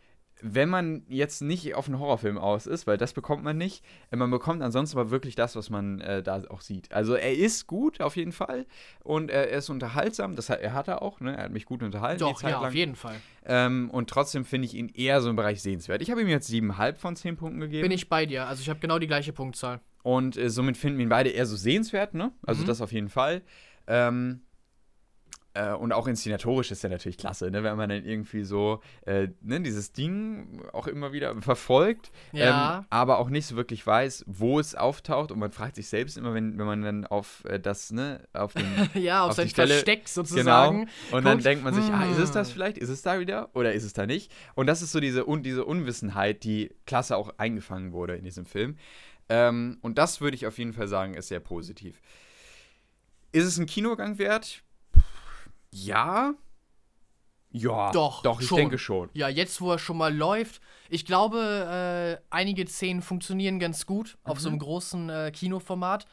wenn man jetzt nicht auf einen Horrorfilm aus ist, weil das bekommt man nicht, äh, man bekommt ansonsten aber wirklich das, was man äh, da auch sieht. Also er ist gut auf jeden Fall und er ist unterhaltsam, das hat, er hat er auch, ne? er hat mich gut unterhalten. Doch, ja, lang. auf jeden Fall. Ähm, und trotzdem finde ich ihn eher so im Bereich sehenswert. Ich habe ihm jetzt 7,5 von 10 Punkten gegeben. Bin ich bei dir. Also ich habe genau die gleiche Punktzahl. Und äh, somit finden wir ihn beide eher so sehenswert, ne? Also Mhm. das auf jeden Fall. Ähm, äh, und auch inszenatorisch ist er natürlich klasse, ne? Wenn man dann irgendwie so äh, ne, dieses Ding auch immer wieder verfolgt, Ja. ähm, aber auch nicht so wirklich weiß, wo es auftaucht. Und man fragt sich selbst immer, wenn, wenn man dann auf äh, das, ne, auf den ja, auf, auf sein Stelle- Versteck sozusagen. Genau. Und dann guckt, denkt man sich, ah, ist es das hm. vielleicht? Ist es da wieder? Oder ist es da nicht? Und das ist so diese, un diese Unwissenheit, die klasse auch eingefangen wurde in diesem Film. Ähm, und das würde ich auf jeden Fall sagen, ist sehr positiv. Ist es ein Kinogang wert? Ja. Ja. Doch, Doch, ich schon. denke schon. Ja, jetzt, wo er schon mal läuft. Ich glaube, äh, einige Szenen funktionieren ganz gut auf so einem großen äh, Kinoformat.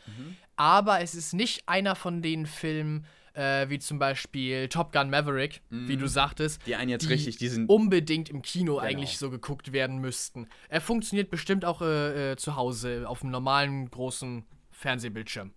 Aber es ist nicht einer von den Filmen, äh, wie zum Beispiel Top Gun Maverick, wie du sagtest, Die einen jetzt die richtig, die sind. unbedingt im Kino Genau. eigentlich so geguckt werden müssten. Er funktioniert bestimmt auch äh, äh, zu Hause auf einem normalen großen Fernsehbildschirm.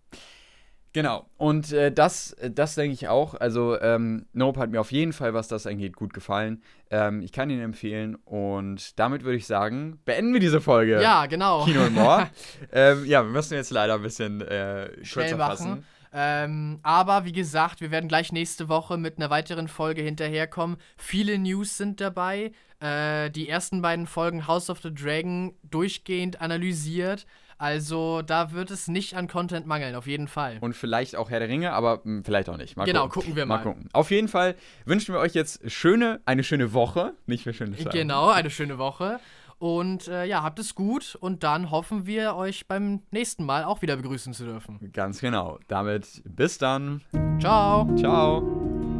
Genau. Und äh, das, äh, das denke ich auch. Also, ähm, Nope hat mir auf jeden Fall, was das angeht, gut gefallen. Ähm, ich kann ihn empfehlen. Und damit würde ich sagen, beenden wir diese Folge. Ja, genau. Kino und More. ähm, ja, wir müssen jetzt leider ein bisschen äh, Schnell kürzer machen. fassen. Ähm, aber wie gesagt, wir werden gleich nächste Woche mit einer weiteren Folge hinterherkommen. Viele News sind dabei. Äh, die ersten beiden Folgen House of the Dragon durchgehend analysiert. Also da wird es nicht an Content mangeln, auf jeden Fall. Und vielleicht auch Herr der Ringe, aber mh, vielleicht auch nicht. Mal Genau, gucken. gucken wir mal. gucken. Auf jeden Fall wünschen wir euch jetzt schöne, eine schöne Woche. Nicht für schöne Tage. Genau, eine schöne Woche. Und äh, ja, habt es gut und dann hoffen wir, euch beim nächsten Mal auch wieder begrüßen zu dürfen. Ganz genau. Damit bis dann. Ciao. Ciao.